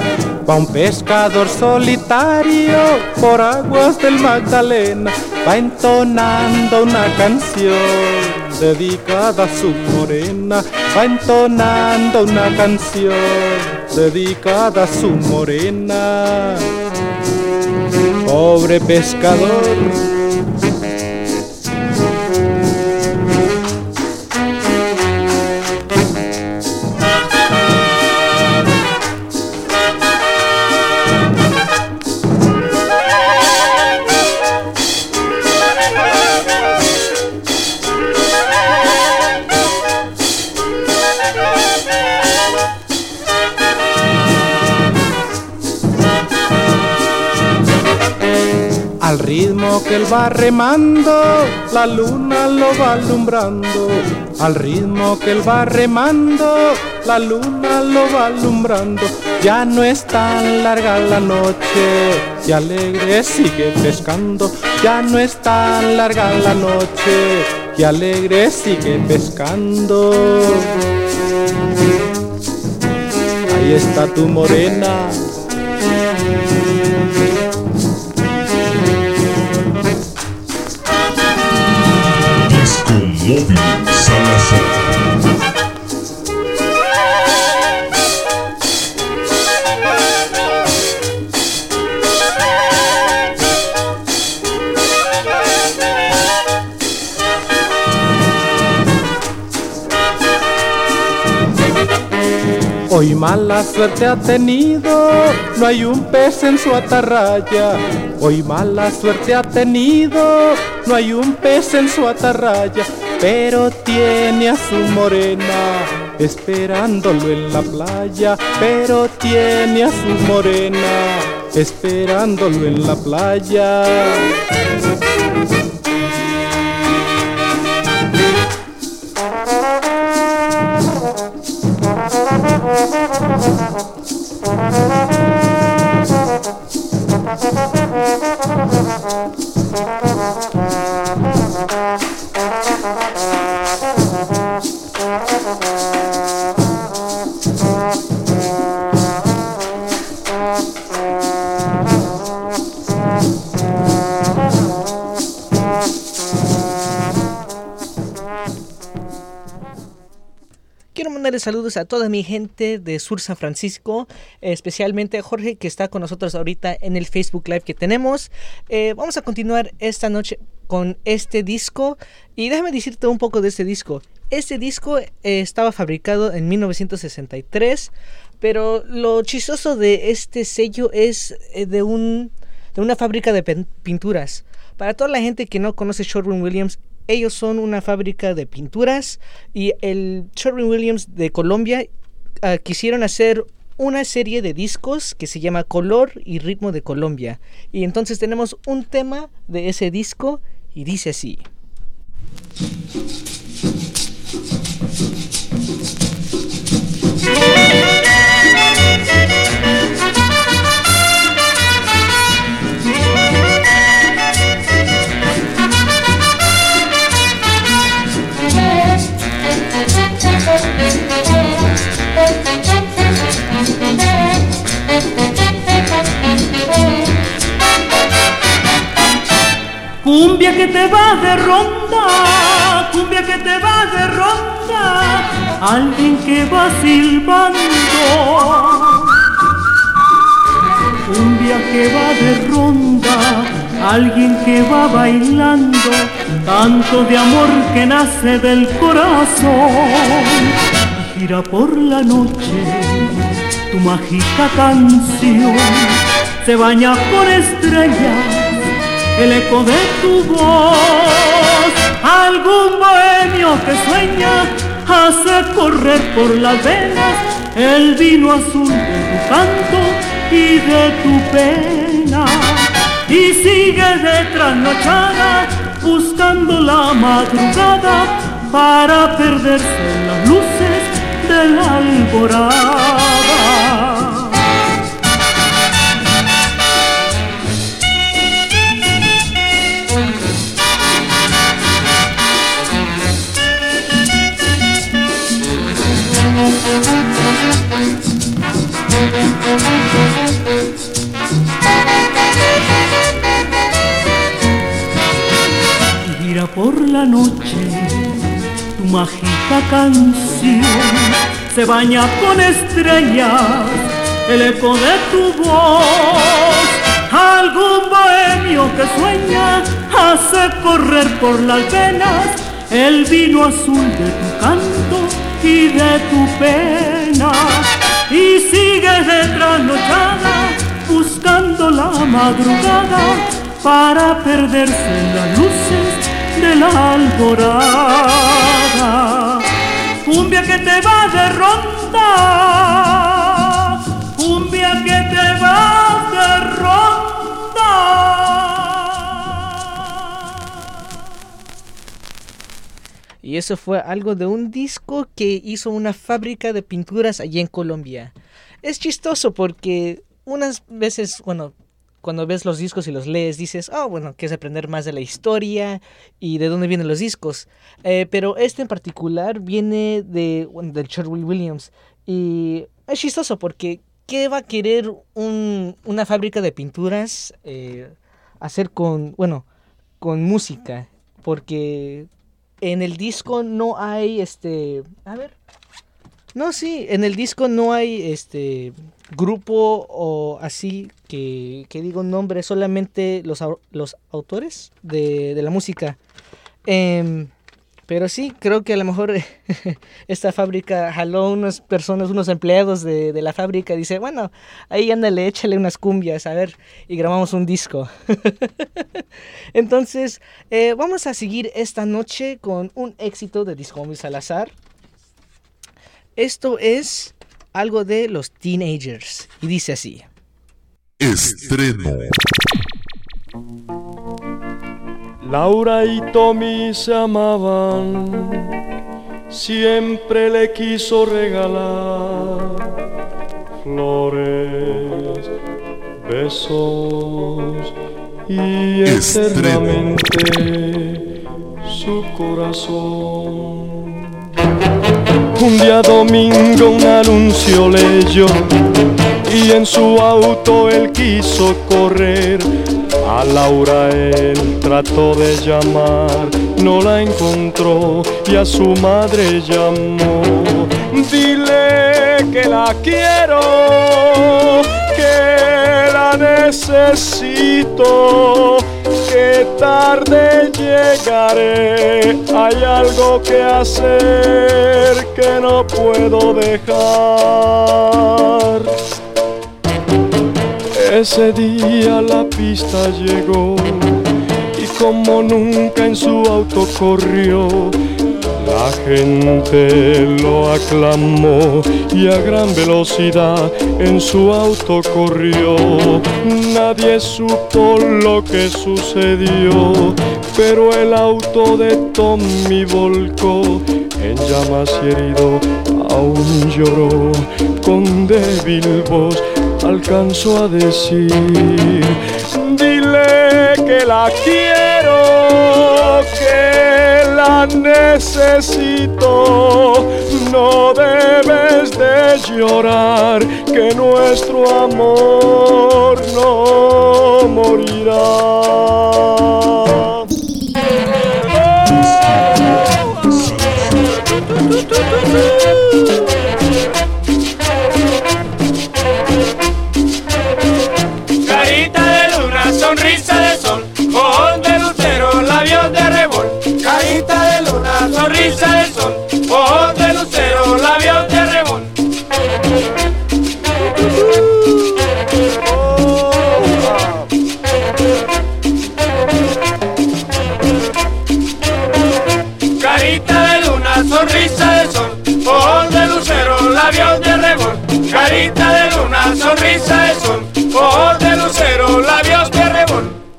Va un pescador solitario por aguas del Magdalena. Va entonando una canción dedicada a su morena. Va entonando una canción dedicada a su morena. Pobre pescador. Él va remando, la luna lo va alumbrando. Al ritmo que él va remando, la luna lo va alumbrando. Ya no es tan larga la noche, y alegre sigue pescando. Ya no es tan larga la noche, y alegre sigue pescando. Ahí está tu morena. Hoy mala suerte ha tenido, no hay un pez en su atarraya. Hoy mala suerte ha tenido, no hay un pez en su atarraya, pero tiene a su morena esperándolo en la playa, pero tiene a su morena esperándolo en la playa. Saludos a toda mi gente de Sur San Francisco, especialmente a Jorge que está con nosotros ahorita en el Facebook Live que tenemos. Eh, vamos a continuar esta noche con este disco y déjame decirte un poco de este disco. Este disco eh, estaba fabricado en 1963, pero lo chistoso de este sello es eh, de, un, de una fábrica de pinturas. Para toda la gente que no conoce Sherwin Williams, Ellos son una fábrica de pinturas y el Sherwin Williams de Colombia ah, quisieron hacer una serie de discos que se llama Color y Ritmo de Colombia. Y entonces tenemos un tema de ese disco y dice así. Cumbia que te va de ronda, cumbia que te va de ronda, alguien que va silbando. Cumbia que va de ronda, alguien que va bailando, tanto de amor que nace del corazón. Gira por la noche tu mágica canción, se baña por estrellas el eco de tu voz. Algún bohemio que sueña hace correr por las venas el vino azul de tu canto y de tu pena. Y sigue de trasnochada buscando la madrugada para perderse en las luces de la alborada. Gira por la noche tu mágica canción, se baña con estrellas el eco de tu voz. Algún bohemio que sueña hace correr por las venas el vino azul de tu canto y de tu pena. Y sigues de trasnochada buscando la madrugada para perderse en las luces de la alborada. Cumbia que te va de ronda, cumbia que te va de ronda. Y eso fue algo de un disco que hizo una fábrica de pinturas allí en Colombia. Es chistoso porque unas veces, bueno, cuando ves los discos y los lees, dices, oh, bueno, quieres aprender más de la historia y de dónde vienen los discos. Eh, pero este en particular viene de, bueno, Sherwin Williams. Y es chistoso porque, ¿qué va a querer un- una fábrica de pinturas eh, hacer con, bueno, con música? Porque en el disco no hay, este, a ver. No, sí, en el disco no hay este grupo o así que, que digo nombre, solamente los, los autores de, de la música. Em, pero sí, creo que a lo mejor esta fábrica jaló unas personas, unos empleados de, de la fábrica. Dice, bueno, ahí ándale, échale unas cumbias, a ver, y grabamos un disco. Entonces, eh, vamos a seguir esta noche con un éxito de Disco Salazar. Esto es algo de los teenagers. Y dice así. Estreno. Laura y Tommy se amaban, siempre le quiso regalar flores, besos y Estreno. eternamente su corazón. Un día domingo un anuncio leyó y en su auto él quiso correr. A Laura él trató de llamar, no la encontró y a su madre llamó. Dile que la quiero, que la necesito, que tarde llegaré. Hay algo que hacer que no puedo dejar. Ese día la pista llegó y como nunca en su auto corrió. La gente lo aclamó y a gran velocidad en su auto corrió. Nadie supo lo que sucedió, pero el auto de Tommy volcó en llamas y herido aún lloró con débil voz alcanzó a decir dile que la quiero la necesito. No debes de llorar que nuestro amor no morirá luna, sonrisa de sol,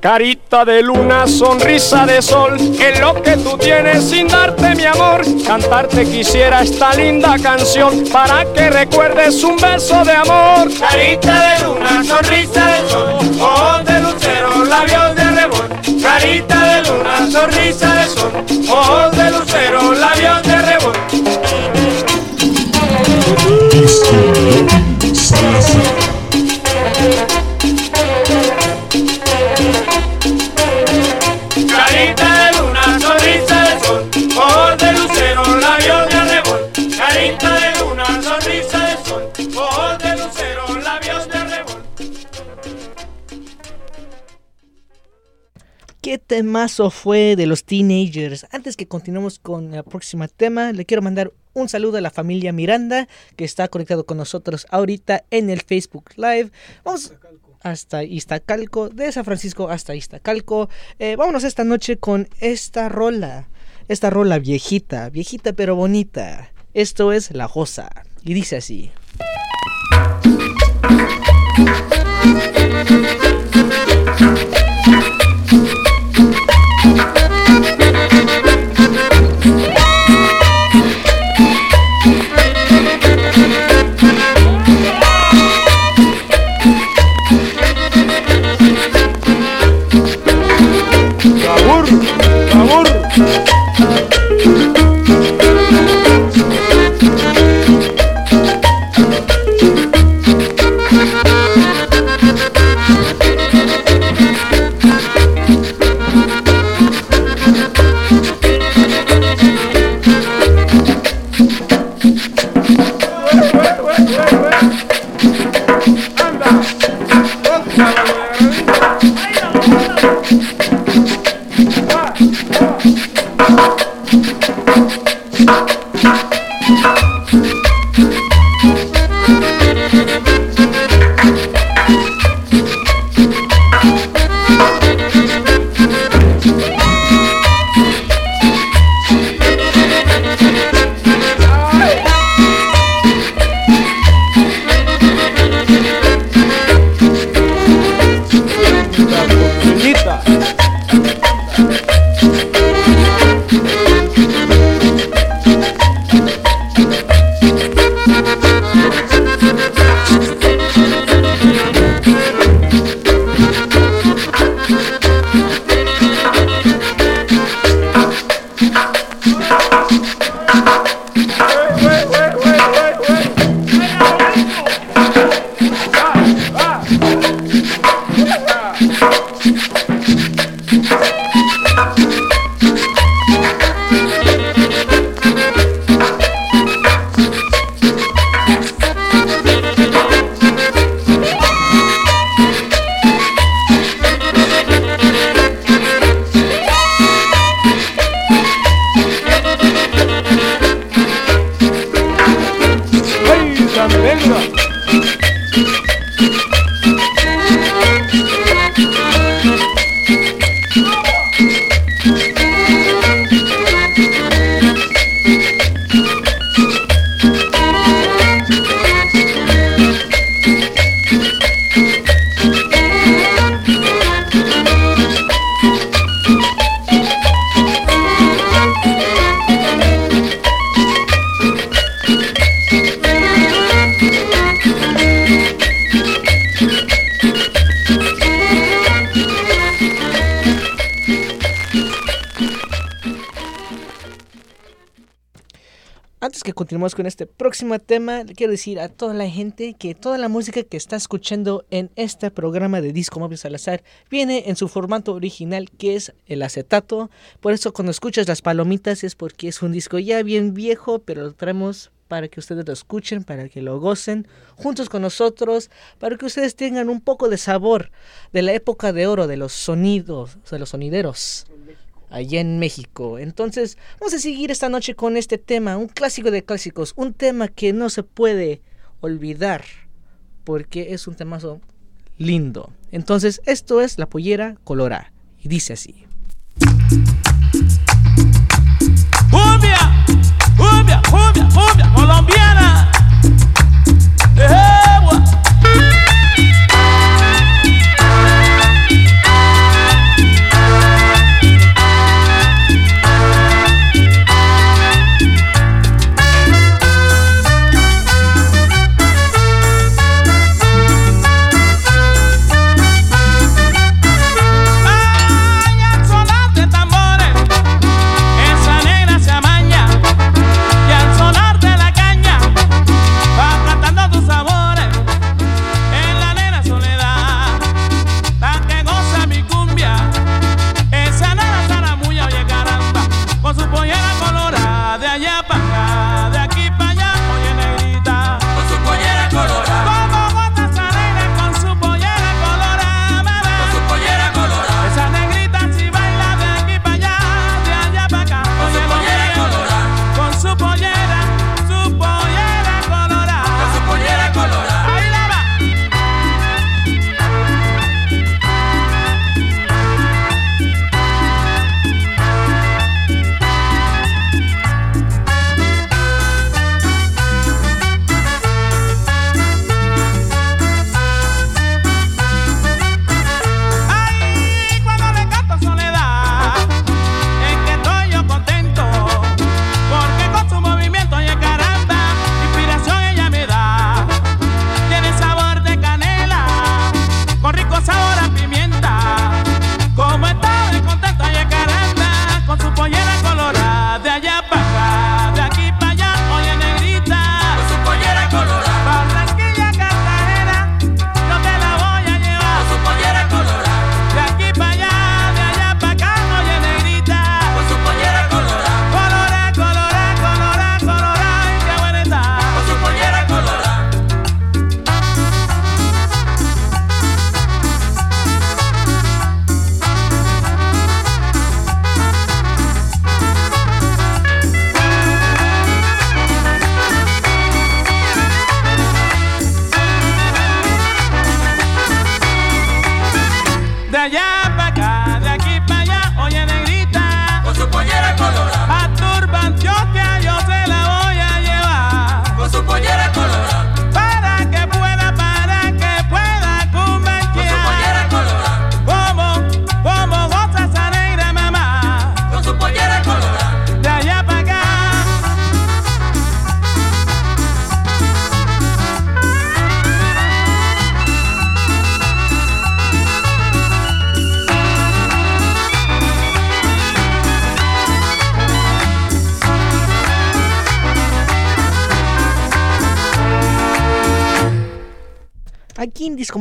Carita de luna, sonrisa de sol, que lo que tú tienes sin darte mi amor. Cantarte quisiera esta linda canción para que recuerdes un beso de amor. Carita de luna, sonrisa de sol, ojos de lucero, labios de rebol. Carita de luna, sonrisa de sol, ojos de lucero, labios de rebol. ¿Qué temazo fue de los teenagers? Antes que continuemos con el próximo tema, le quiero mandar un saludo a la familia Miranda que está conectado con nosotros ahorita en el Facebook Live. Vamos hasta Iztacalco, de San Francisco hasta Iztacalco. Eh, vámonos esta noche con esta rola, esta rola viejita, viejita pero bonita. Esto es La Josa y dice así. Próximo tema, quiero decir a toda la gente que toda la música que está escuchando en este programa de Disco Móvil Salazar viene en su formato original que es el acetato. Por eso cuando escuchas las palomitas es porque es un disco ya bien viejo, pero lo traemos para que ustedes lo escuchen, para que lo gocen juntos con nosotros, para que ustedes tengan un poco de sabor de la época de oro de los sonidos, de los sonideros allá en México. Entonces, vamos a seguir esta noche con este tema, un clásico de clásicos, un tema que no se puede olvidar, porque es un temazo lindo. Entonces, esto es La Pollera Colorá, y dice así. Cumbia, cumbia, cumbia, cumbia colombiana. Eh,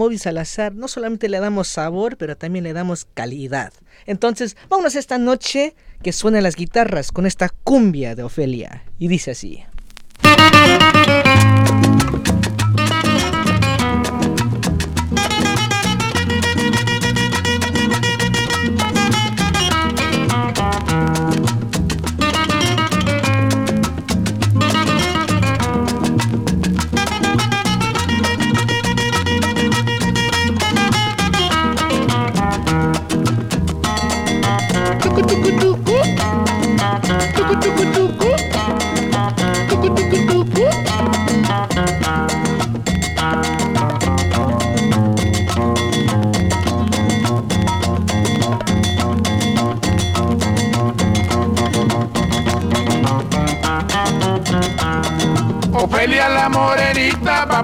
Móvil Salazar no solamente le damos sabor, pero también le damos calidad. Entonces, vámonos esta noche que suenan las guitarras con esta cumbia de Ofelia. Y dice así.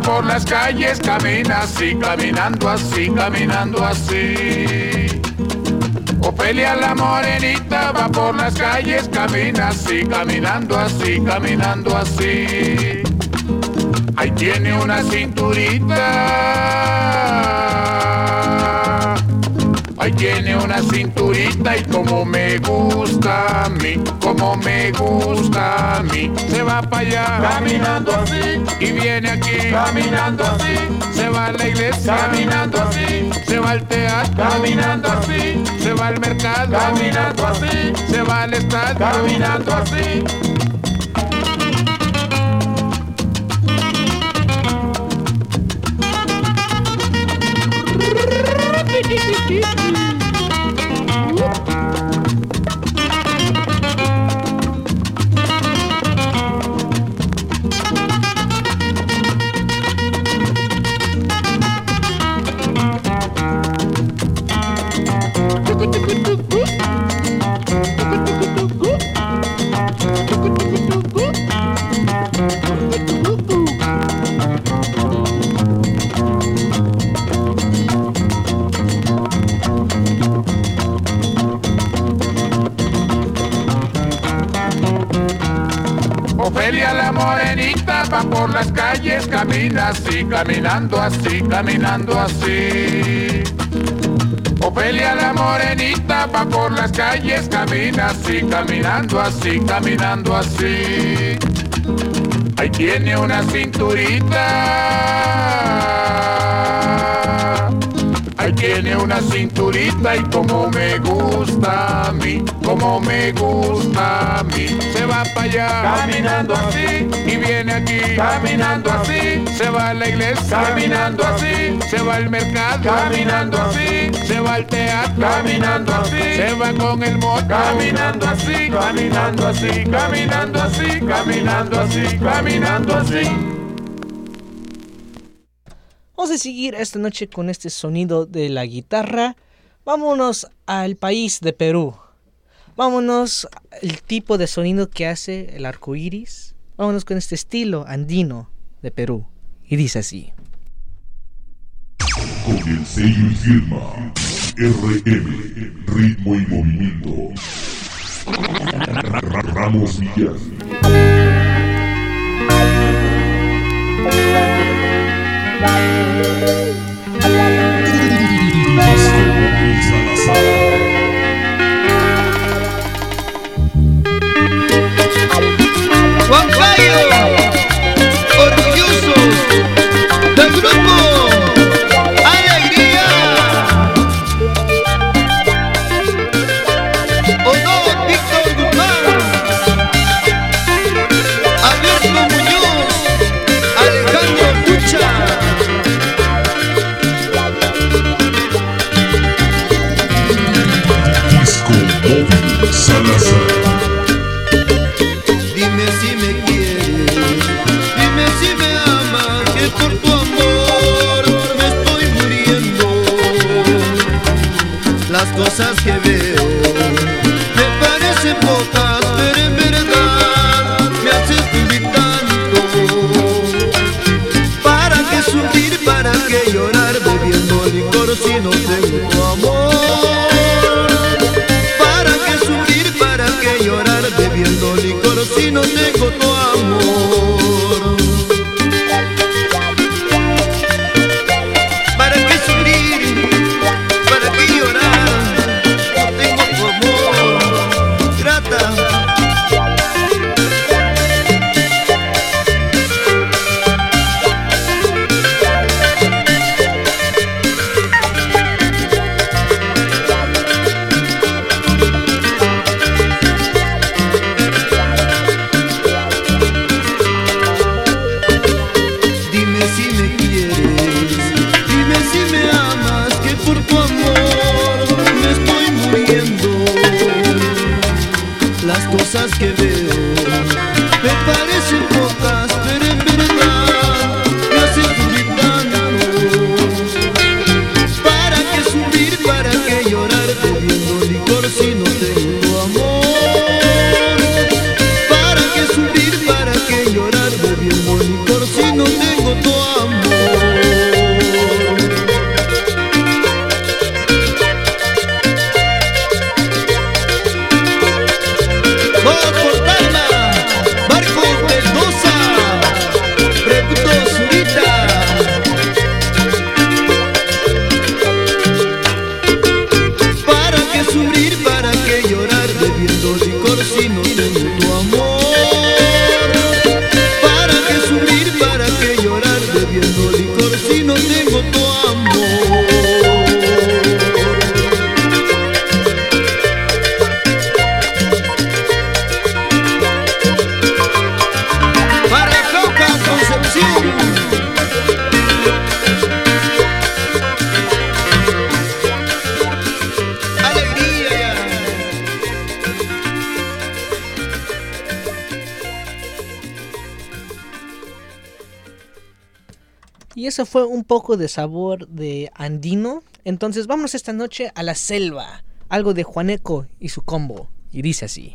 Por las calles, camina así, caminando así, caminando así. Ofelia la morenita va por las calles, camina así, caminando así, caminando así. Ahí tiene una cinturita. Tiene una cinturita y como me gusta a mí, como me gusta a mí. Se va para allá caminando así y viene aquí caminando así. Se va a la iglesia caminando así. Se va al teatro caminando así. Se va al mercado caminando así. Se va al estadio caminando así. Caminando así, caminando así. Ofelia la morenita va por las calles, camina así, caminando así, caminando así. Ahí tiene una cinturita. Tiene una cinturita y como me gusta a mí, como me gusta a mí. Se va para allá caminando así y viene aquí caminando así. Se va a la iglesia caminando así. Se va al mercado caminando así. Se va al teatro caminando así. Se va con el moto caminando así, caminando así, caminando así, caminando así, caminando así. Vamos seguir esta noche con este sonido de la guitarra. Vámonos al país de Perú. Vámonos al tipo de sonido que hace el arco iris. Vámonos con este estilo andino de Perú. Y dice así. Con el sello y firma RM, ritmo y movimiento. Ramos. Salazar. Las cosas que veo un poco de sabor de andino. Entonces vámonos esta noche a la selva. Algo de Juaneco y su combo. Y dice así.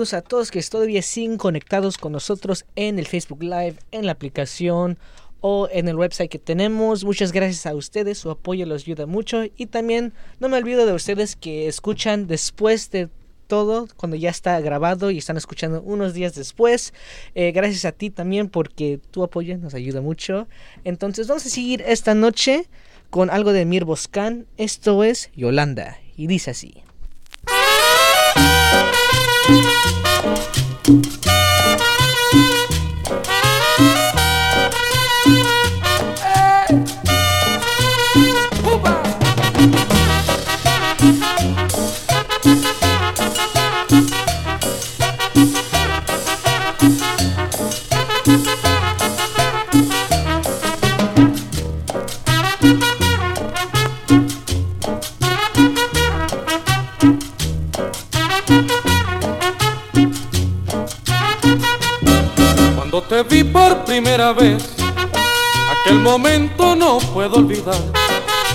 A todos que todavía siguen conectados con nosotros en el Facebook Live, en la aplicación o en el website que tenemos. Muchas gracias a ustedes, su apoyo los ayuda mucho. Y también no me olvido de ustedes que escuchan después de todo, cuando ya está grabado y están escuchando unos días después. Eh, gracias a ti también porque tu apoyo nos ayuda mucho. Entonces vamos a seguir esta noche con algo de Mir Boscan. Esto es Yolanda y dice así. Thank you. Cuando te vi por primera vez, aquel momento no puedo olvidar.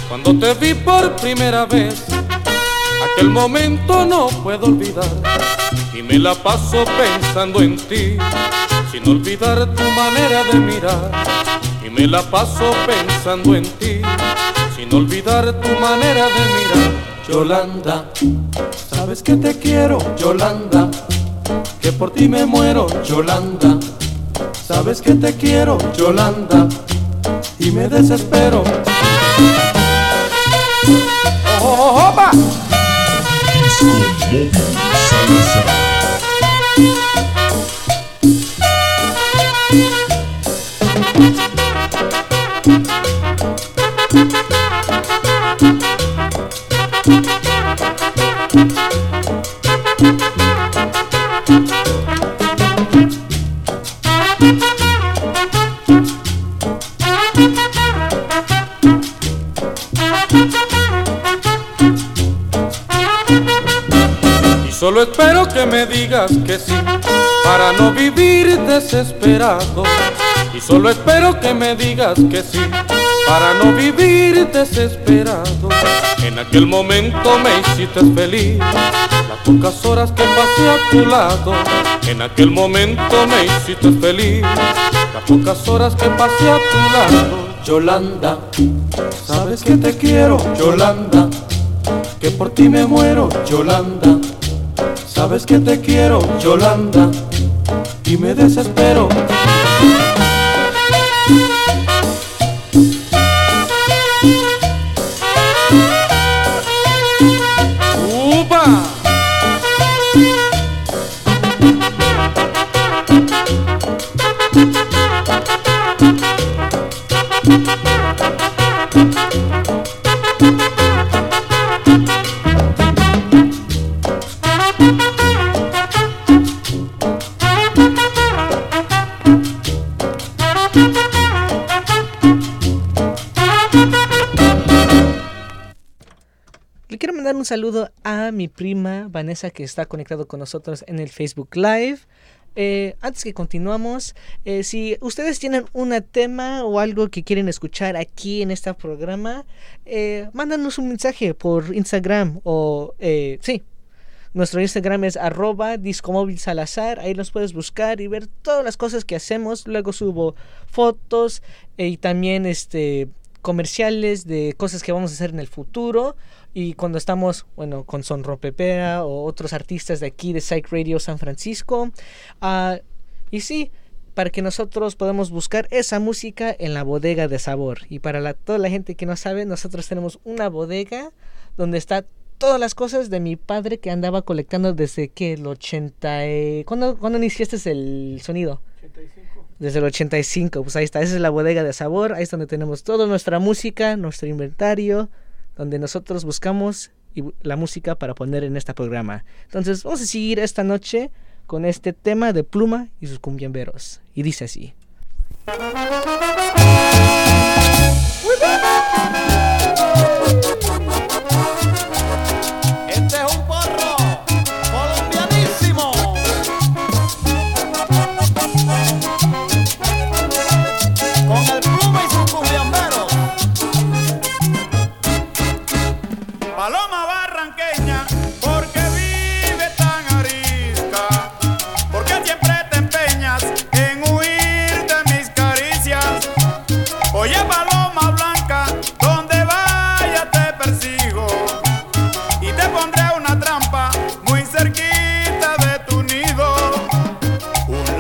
Cuando te vi por primera vez, aquel momento no puedo olvidar. Y me la paso pensando en ti, sin olvidar tu manera de mirar. Y me la paso pensando en ti, sin olvidar tu manera de mirar. Yolanda, sabes que te quiero, Yolanda, que por ti me muero, Yolanda. Sabes que te quiero, Yolanda, y me desespero. ¡Opa! Disco solo espero que me digas que sí, para no vivir desesperado. Y solo espero que me digas que sí, para no vivir desesperado. En aquel momento me hiciste feliz, las pocas horas que pasé a tu lado. En aquel momento me hiciste feliz, las pocas horas que pasé a tu lado. Yolanda, sabes que te quiero, Yolanda, que por ti me muero, Yolanda. Sabes que te quiero, Yolanda, y me desespero. Un saludo a mi prima Vanessa que está conectado con nosotros en el Facebook Live. Eh, antes que continuamos, eh, si ustedes tienen un tema o algo que quieren escuchar aquí en este programa, eh, mándanos un mensaje por Instagram o sí. Nuestro Instagram es arroba discomóvil salazar. Ahí los puedes buscar y ver todas las cosas que hacemos. Luego subo fotos y también este comerciales de cosas que vamos a hacer en el futuro. Y cuando estamos, bueno, con Sonro Pepera o otros artistas de aquí de Psych Radio San Francisco. Ah, y sí, para que nosotros podamos buscar esa música en la bodega de sabor. Y para la- toda la gente que no sabe, nosotros tenemos una bodega donde está todas las cosas de mi padre que andaba colectando desde que el 80... y- ¿Cuándo, ¿Cuándo iniciaste el sonido? Desde el 85, pues ahí está, esa es la bodega de sabor, ahí es donde tenemos toda nuestra música, nuestro inventario, donde nosotros buscamos la música para poner en este programa. Entonces vamos a seguir esta noche con este tema de Pluma y sus cumbiamberos. Y dice así.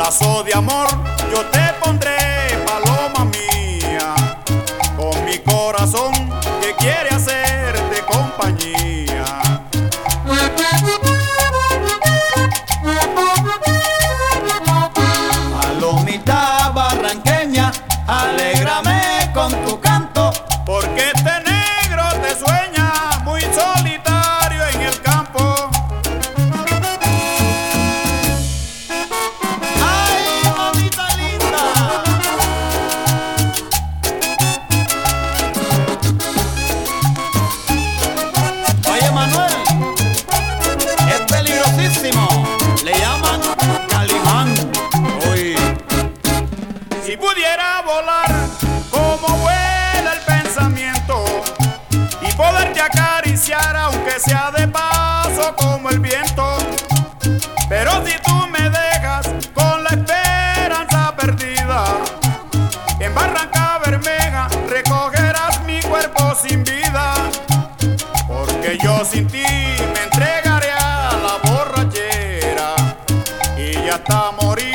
Lazo de amor yo te sea de paso como el viento. Pero si tú me dejas con la esperanza perdida, en Barranca Bermeja recogerás mi cuerpo sin vida. Porque yo sin ti me entregaré a la borrachera y hasta morir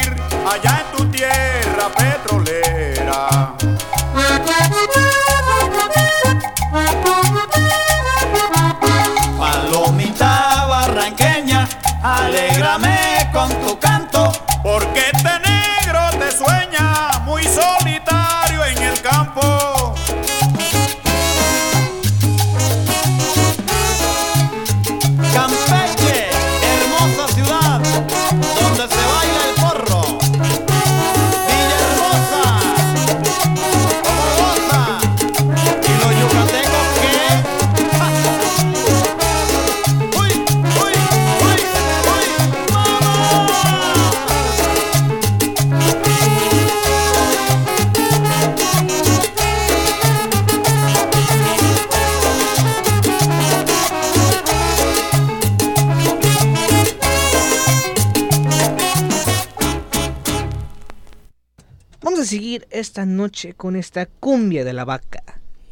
esta noche con esta cumbia de la vaca.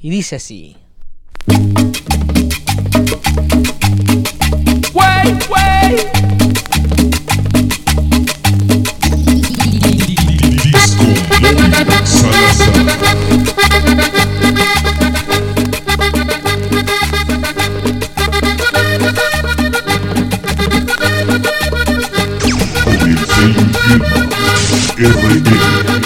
Y dice así. ¡Wey, wey! Con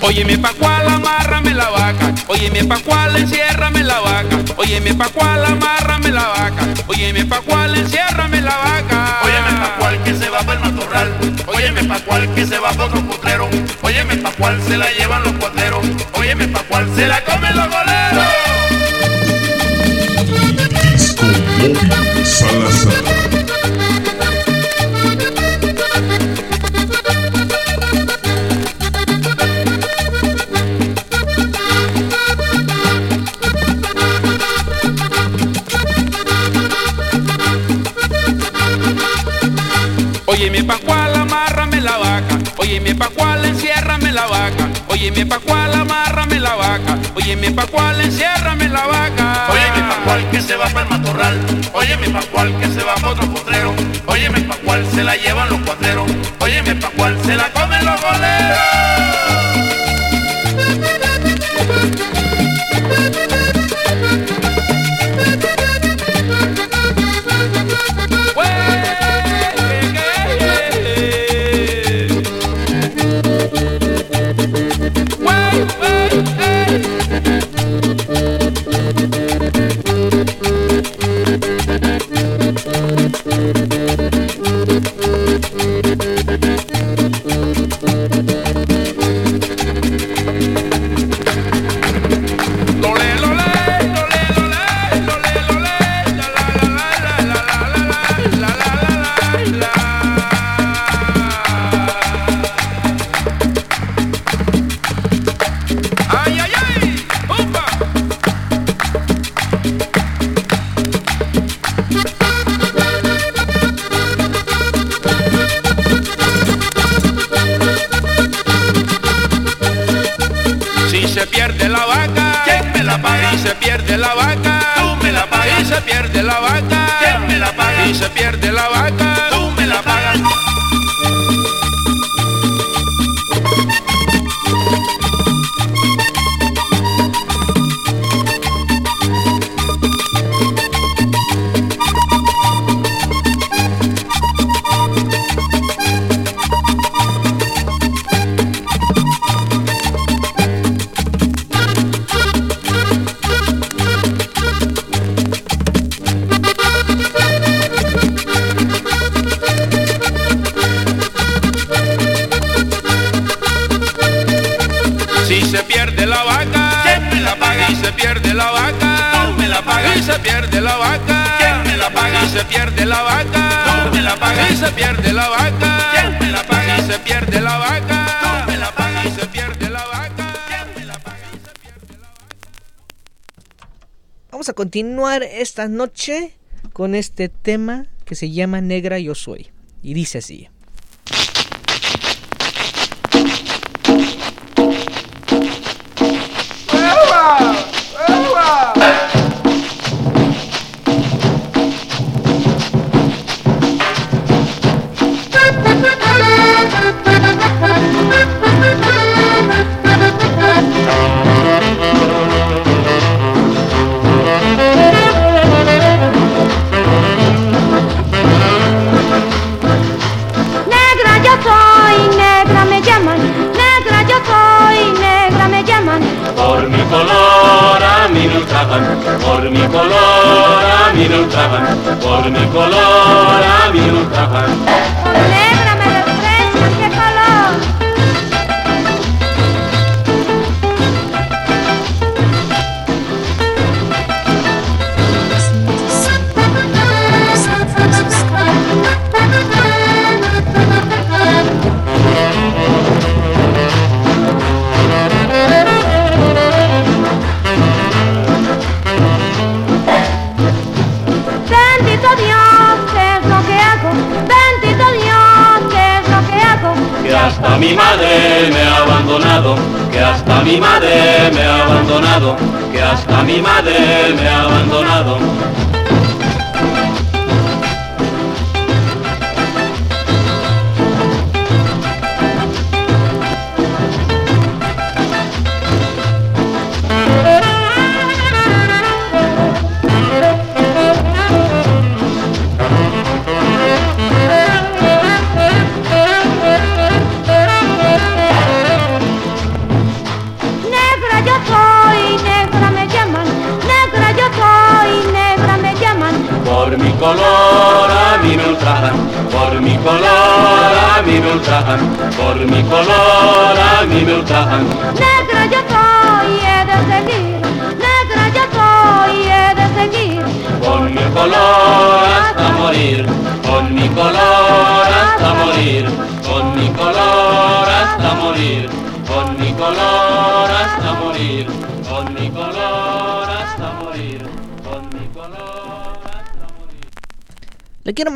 Óyeme pa' cual, amárrame la vaca. Óyeme pa' cual, enciérrame la vaca. Óyeme pa' cual, amárrame la vaca. Óyeme pa' cual, enciérrame la vaca. Óyeme pa' cual que se va para el matorral. Óyeme pa' cual que se va pa' otro potrero. Óyeme pa' cual se la llevan los cuateros. Óyeme pa' cual se la comen los goleros. Óyeme pa' cual, amárrame la vaca. Óyeme pa' cual, enciérrame la vaca. Óyeme pa' cual que se va para el matorral. Óyeme pa' cual que se va pa' otro potrero. Óyeme pa' cual se la llevan los cuateros. Óyeme pa' cual se la comen los goleros. Pierde la vaca, continuar esta noche con este tema que se llama Negra Yo Soy. Y dice así.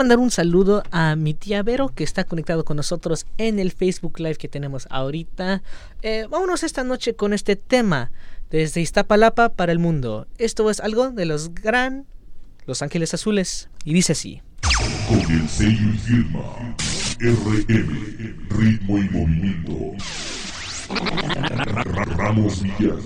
mandar un saludo a mi tía Vero que está conectado con nosotros en el Facebook Live que tenemos ahorita. Eh, vámonos esta noche con este tema desde Iztapalapa para el mundo. Esto es algo de los gran Los Ángeles Azules y dice así. Con el sello y firma RM Ritmo y Movimiento Ramos Villas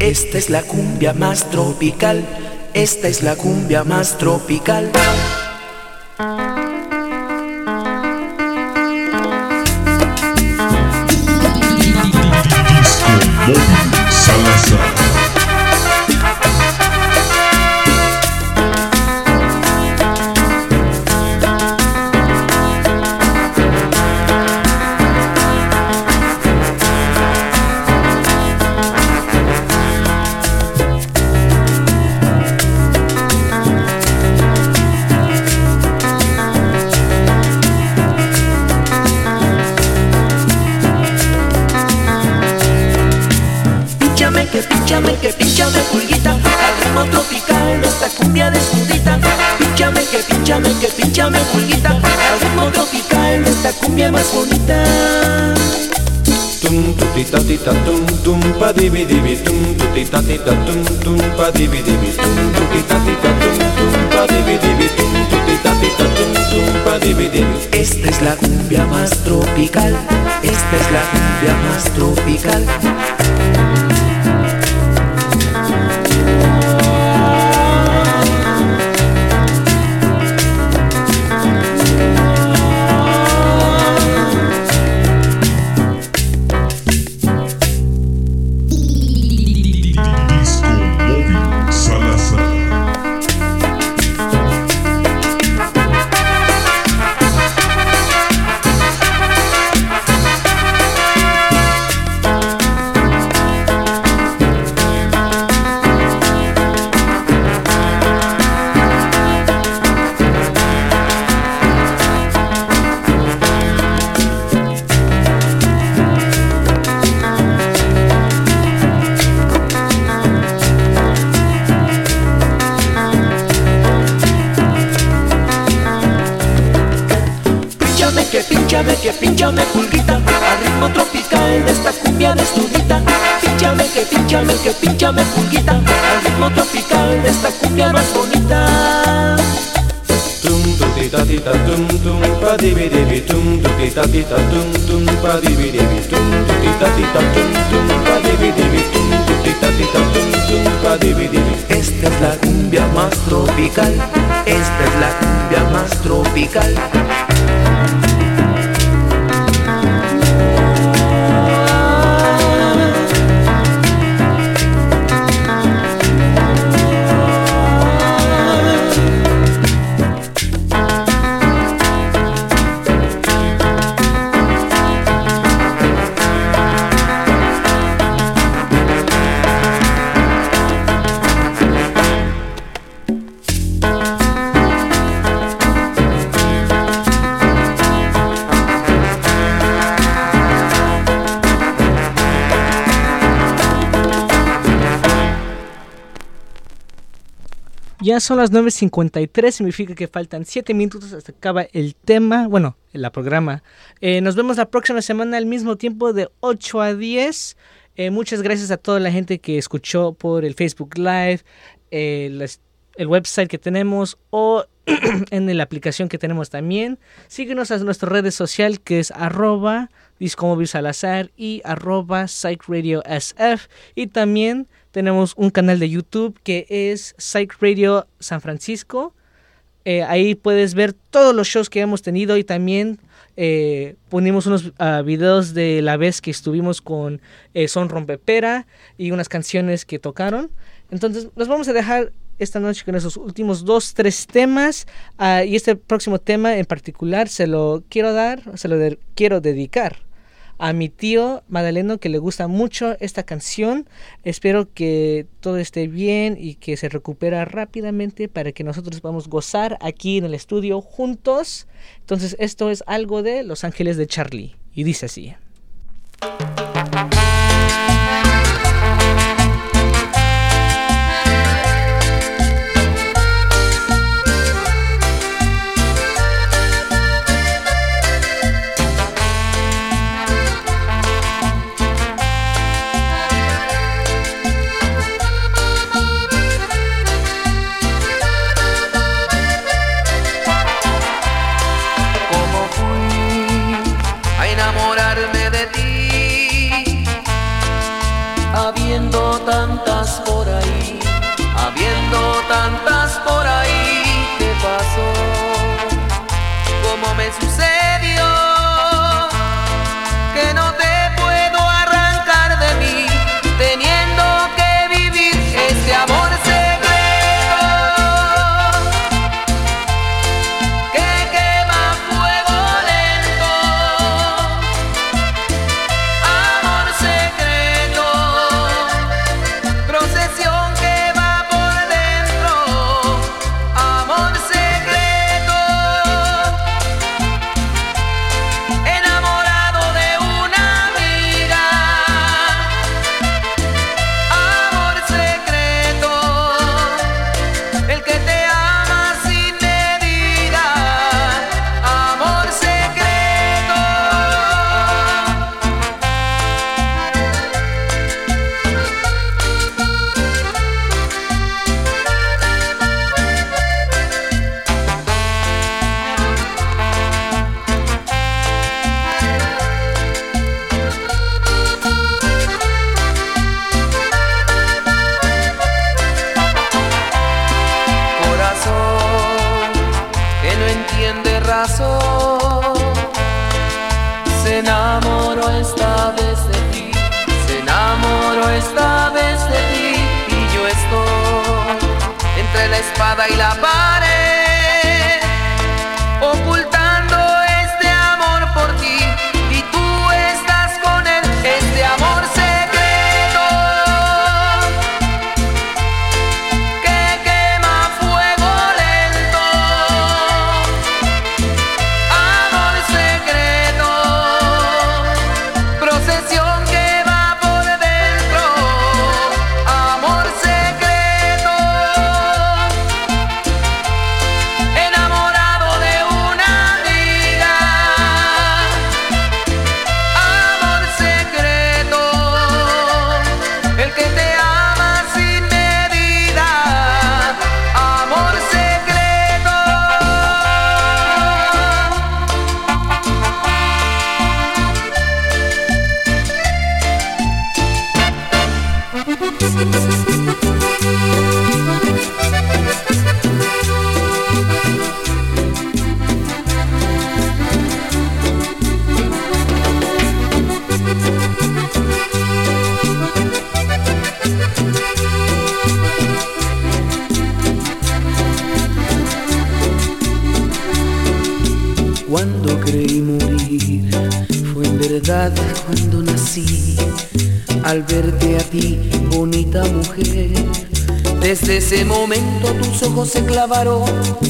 Esta es la cumbia más tropical, esta es la cumbia más tropical. Ya son las 9.53, significa que faltan 7 minutos hasta que acaba el tema, bueno, la programa. Eh, nos vemos la próxima semana al mismo tiempo de 8 a 10. Eh, muchas gracias a toda la gente que escuchó por el Facebook Live, eh, las- el website que tenemos o en la aplicación que tenemos también. Síguenos a nuestra red social que es arroba Salazar y arroba Psych Radio SF. Y también tenemos un canal de YouTube que es Psych Radio San Francisco. Eh, ahí puedes ver todos los shows que hemos tenido y también eh, ponimos unos ah, videos de la vez que estuvimos con eh, Son Rompepera y unas canciones que tocaron. Entonces, los vamos a dejar esta noche con esos últimos dos, tres temas. ah, y este próximo tema en particular se lo quiero dar, se lo quiero dedicar a mi tío Madaleno que le gusta mucho esta canción. Espero que todo esté bien y que se recupera rápidamente para que nosotros podamos gozar aquí en el estudio juntos. Entonces esto es algo de Los Ángeles de Charlie y dice así. Y la pared, ojos se clavaron.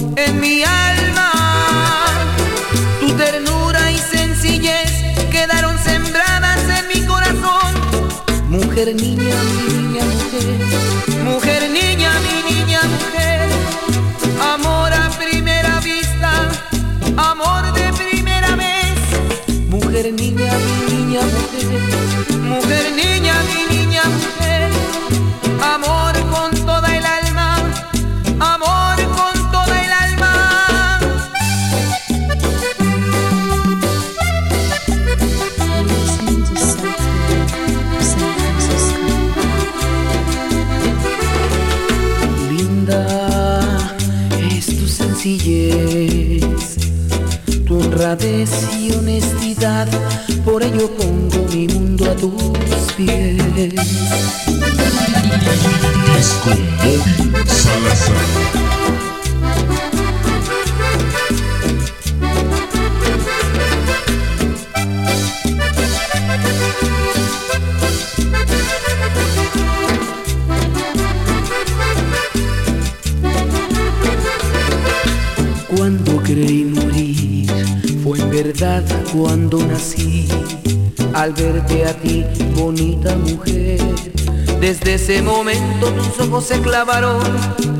ojos se clavaron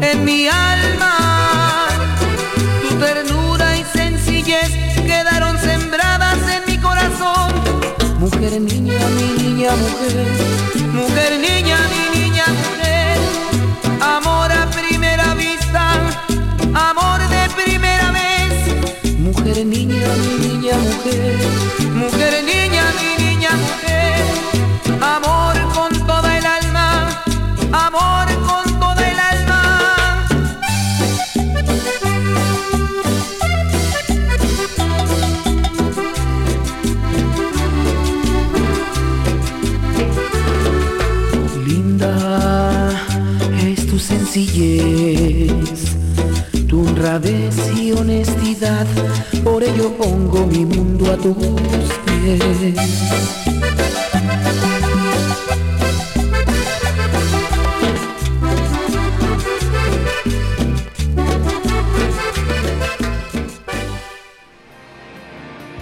en mi alma. Tu ternura y sencillez quedaron sembradas en mi corazón. Mujer, niña, mi niña, mujer. Mujer, niña, mi niña, mujer. Amor a primera vista, amor de primera vez. Mujer, niña, mi niña, mujer. pongo mi mundo a tus pies.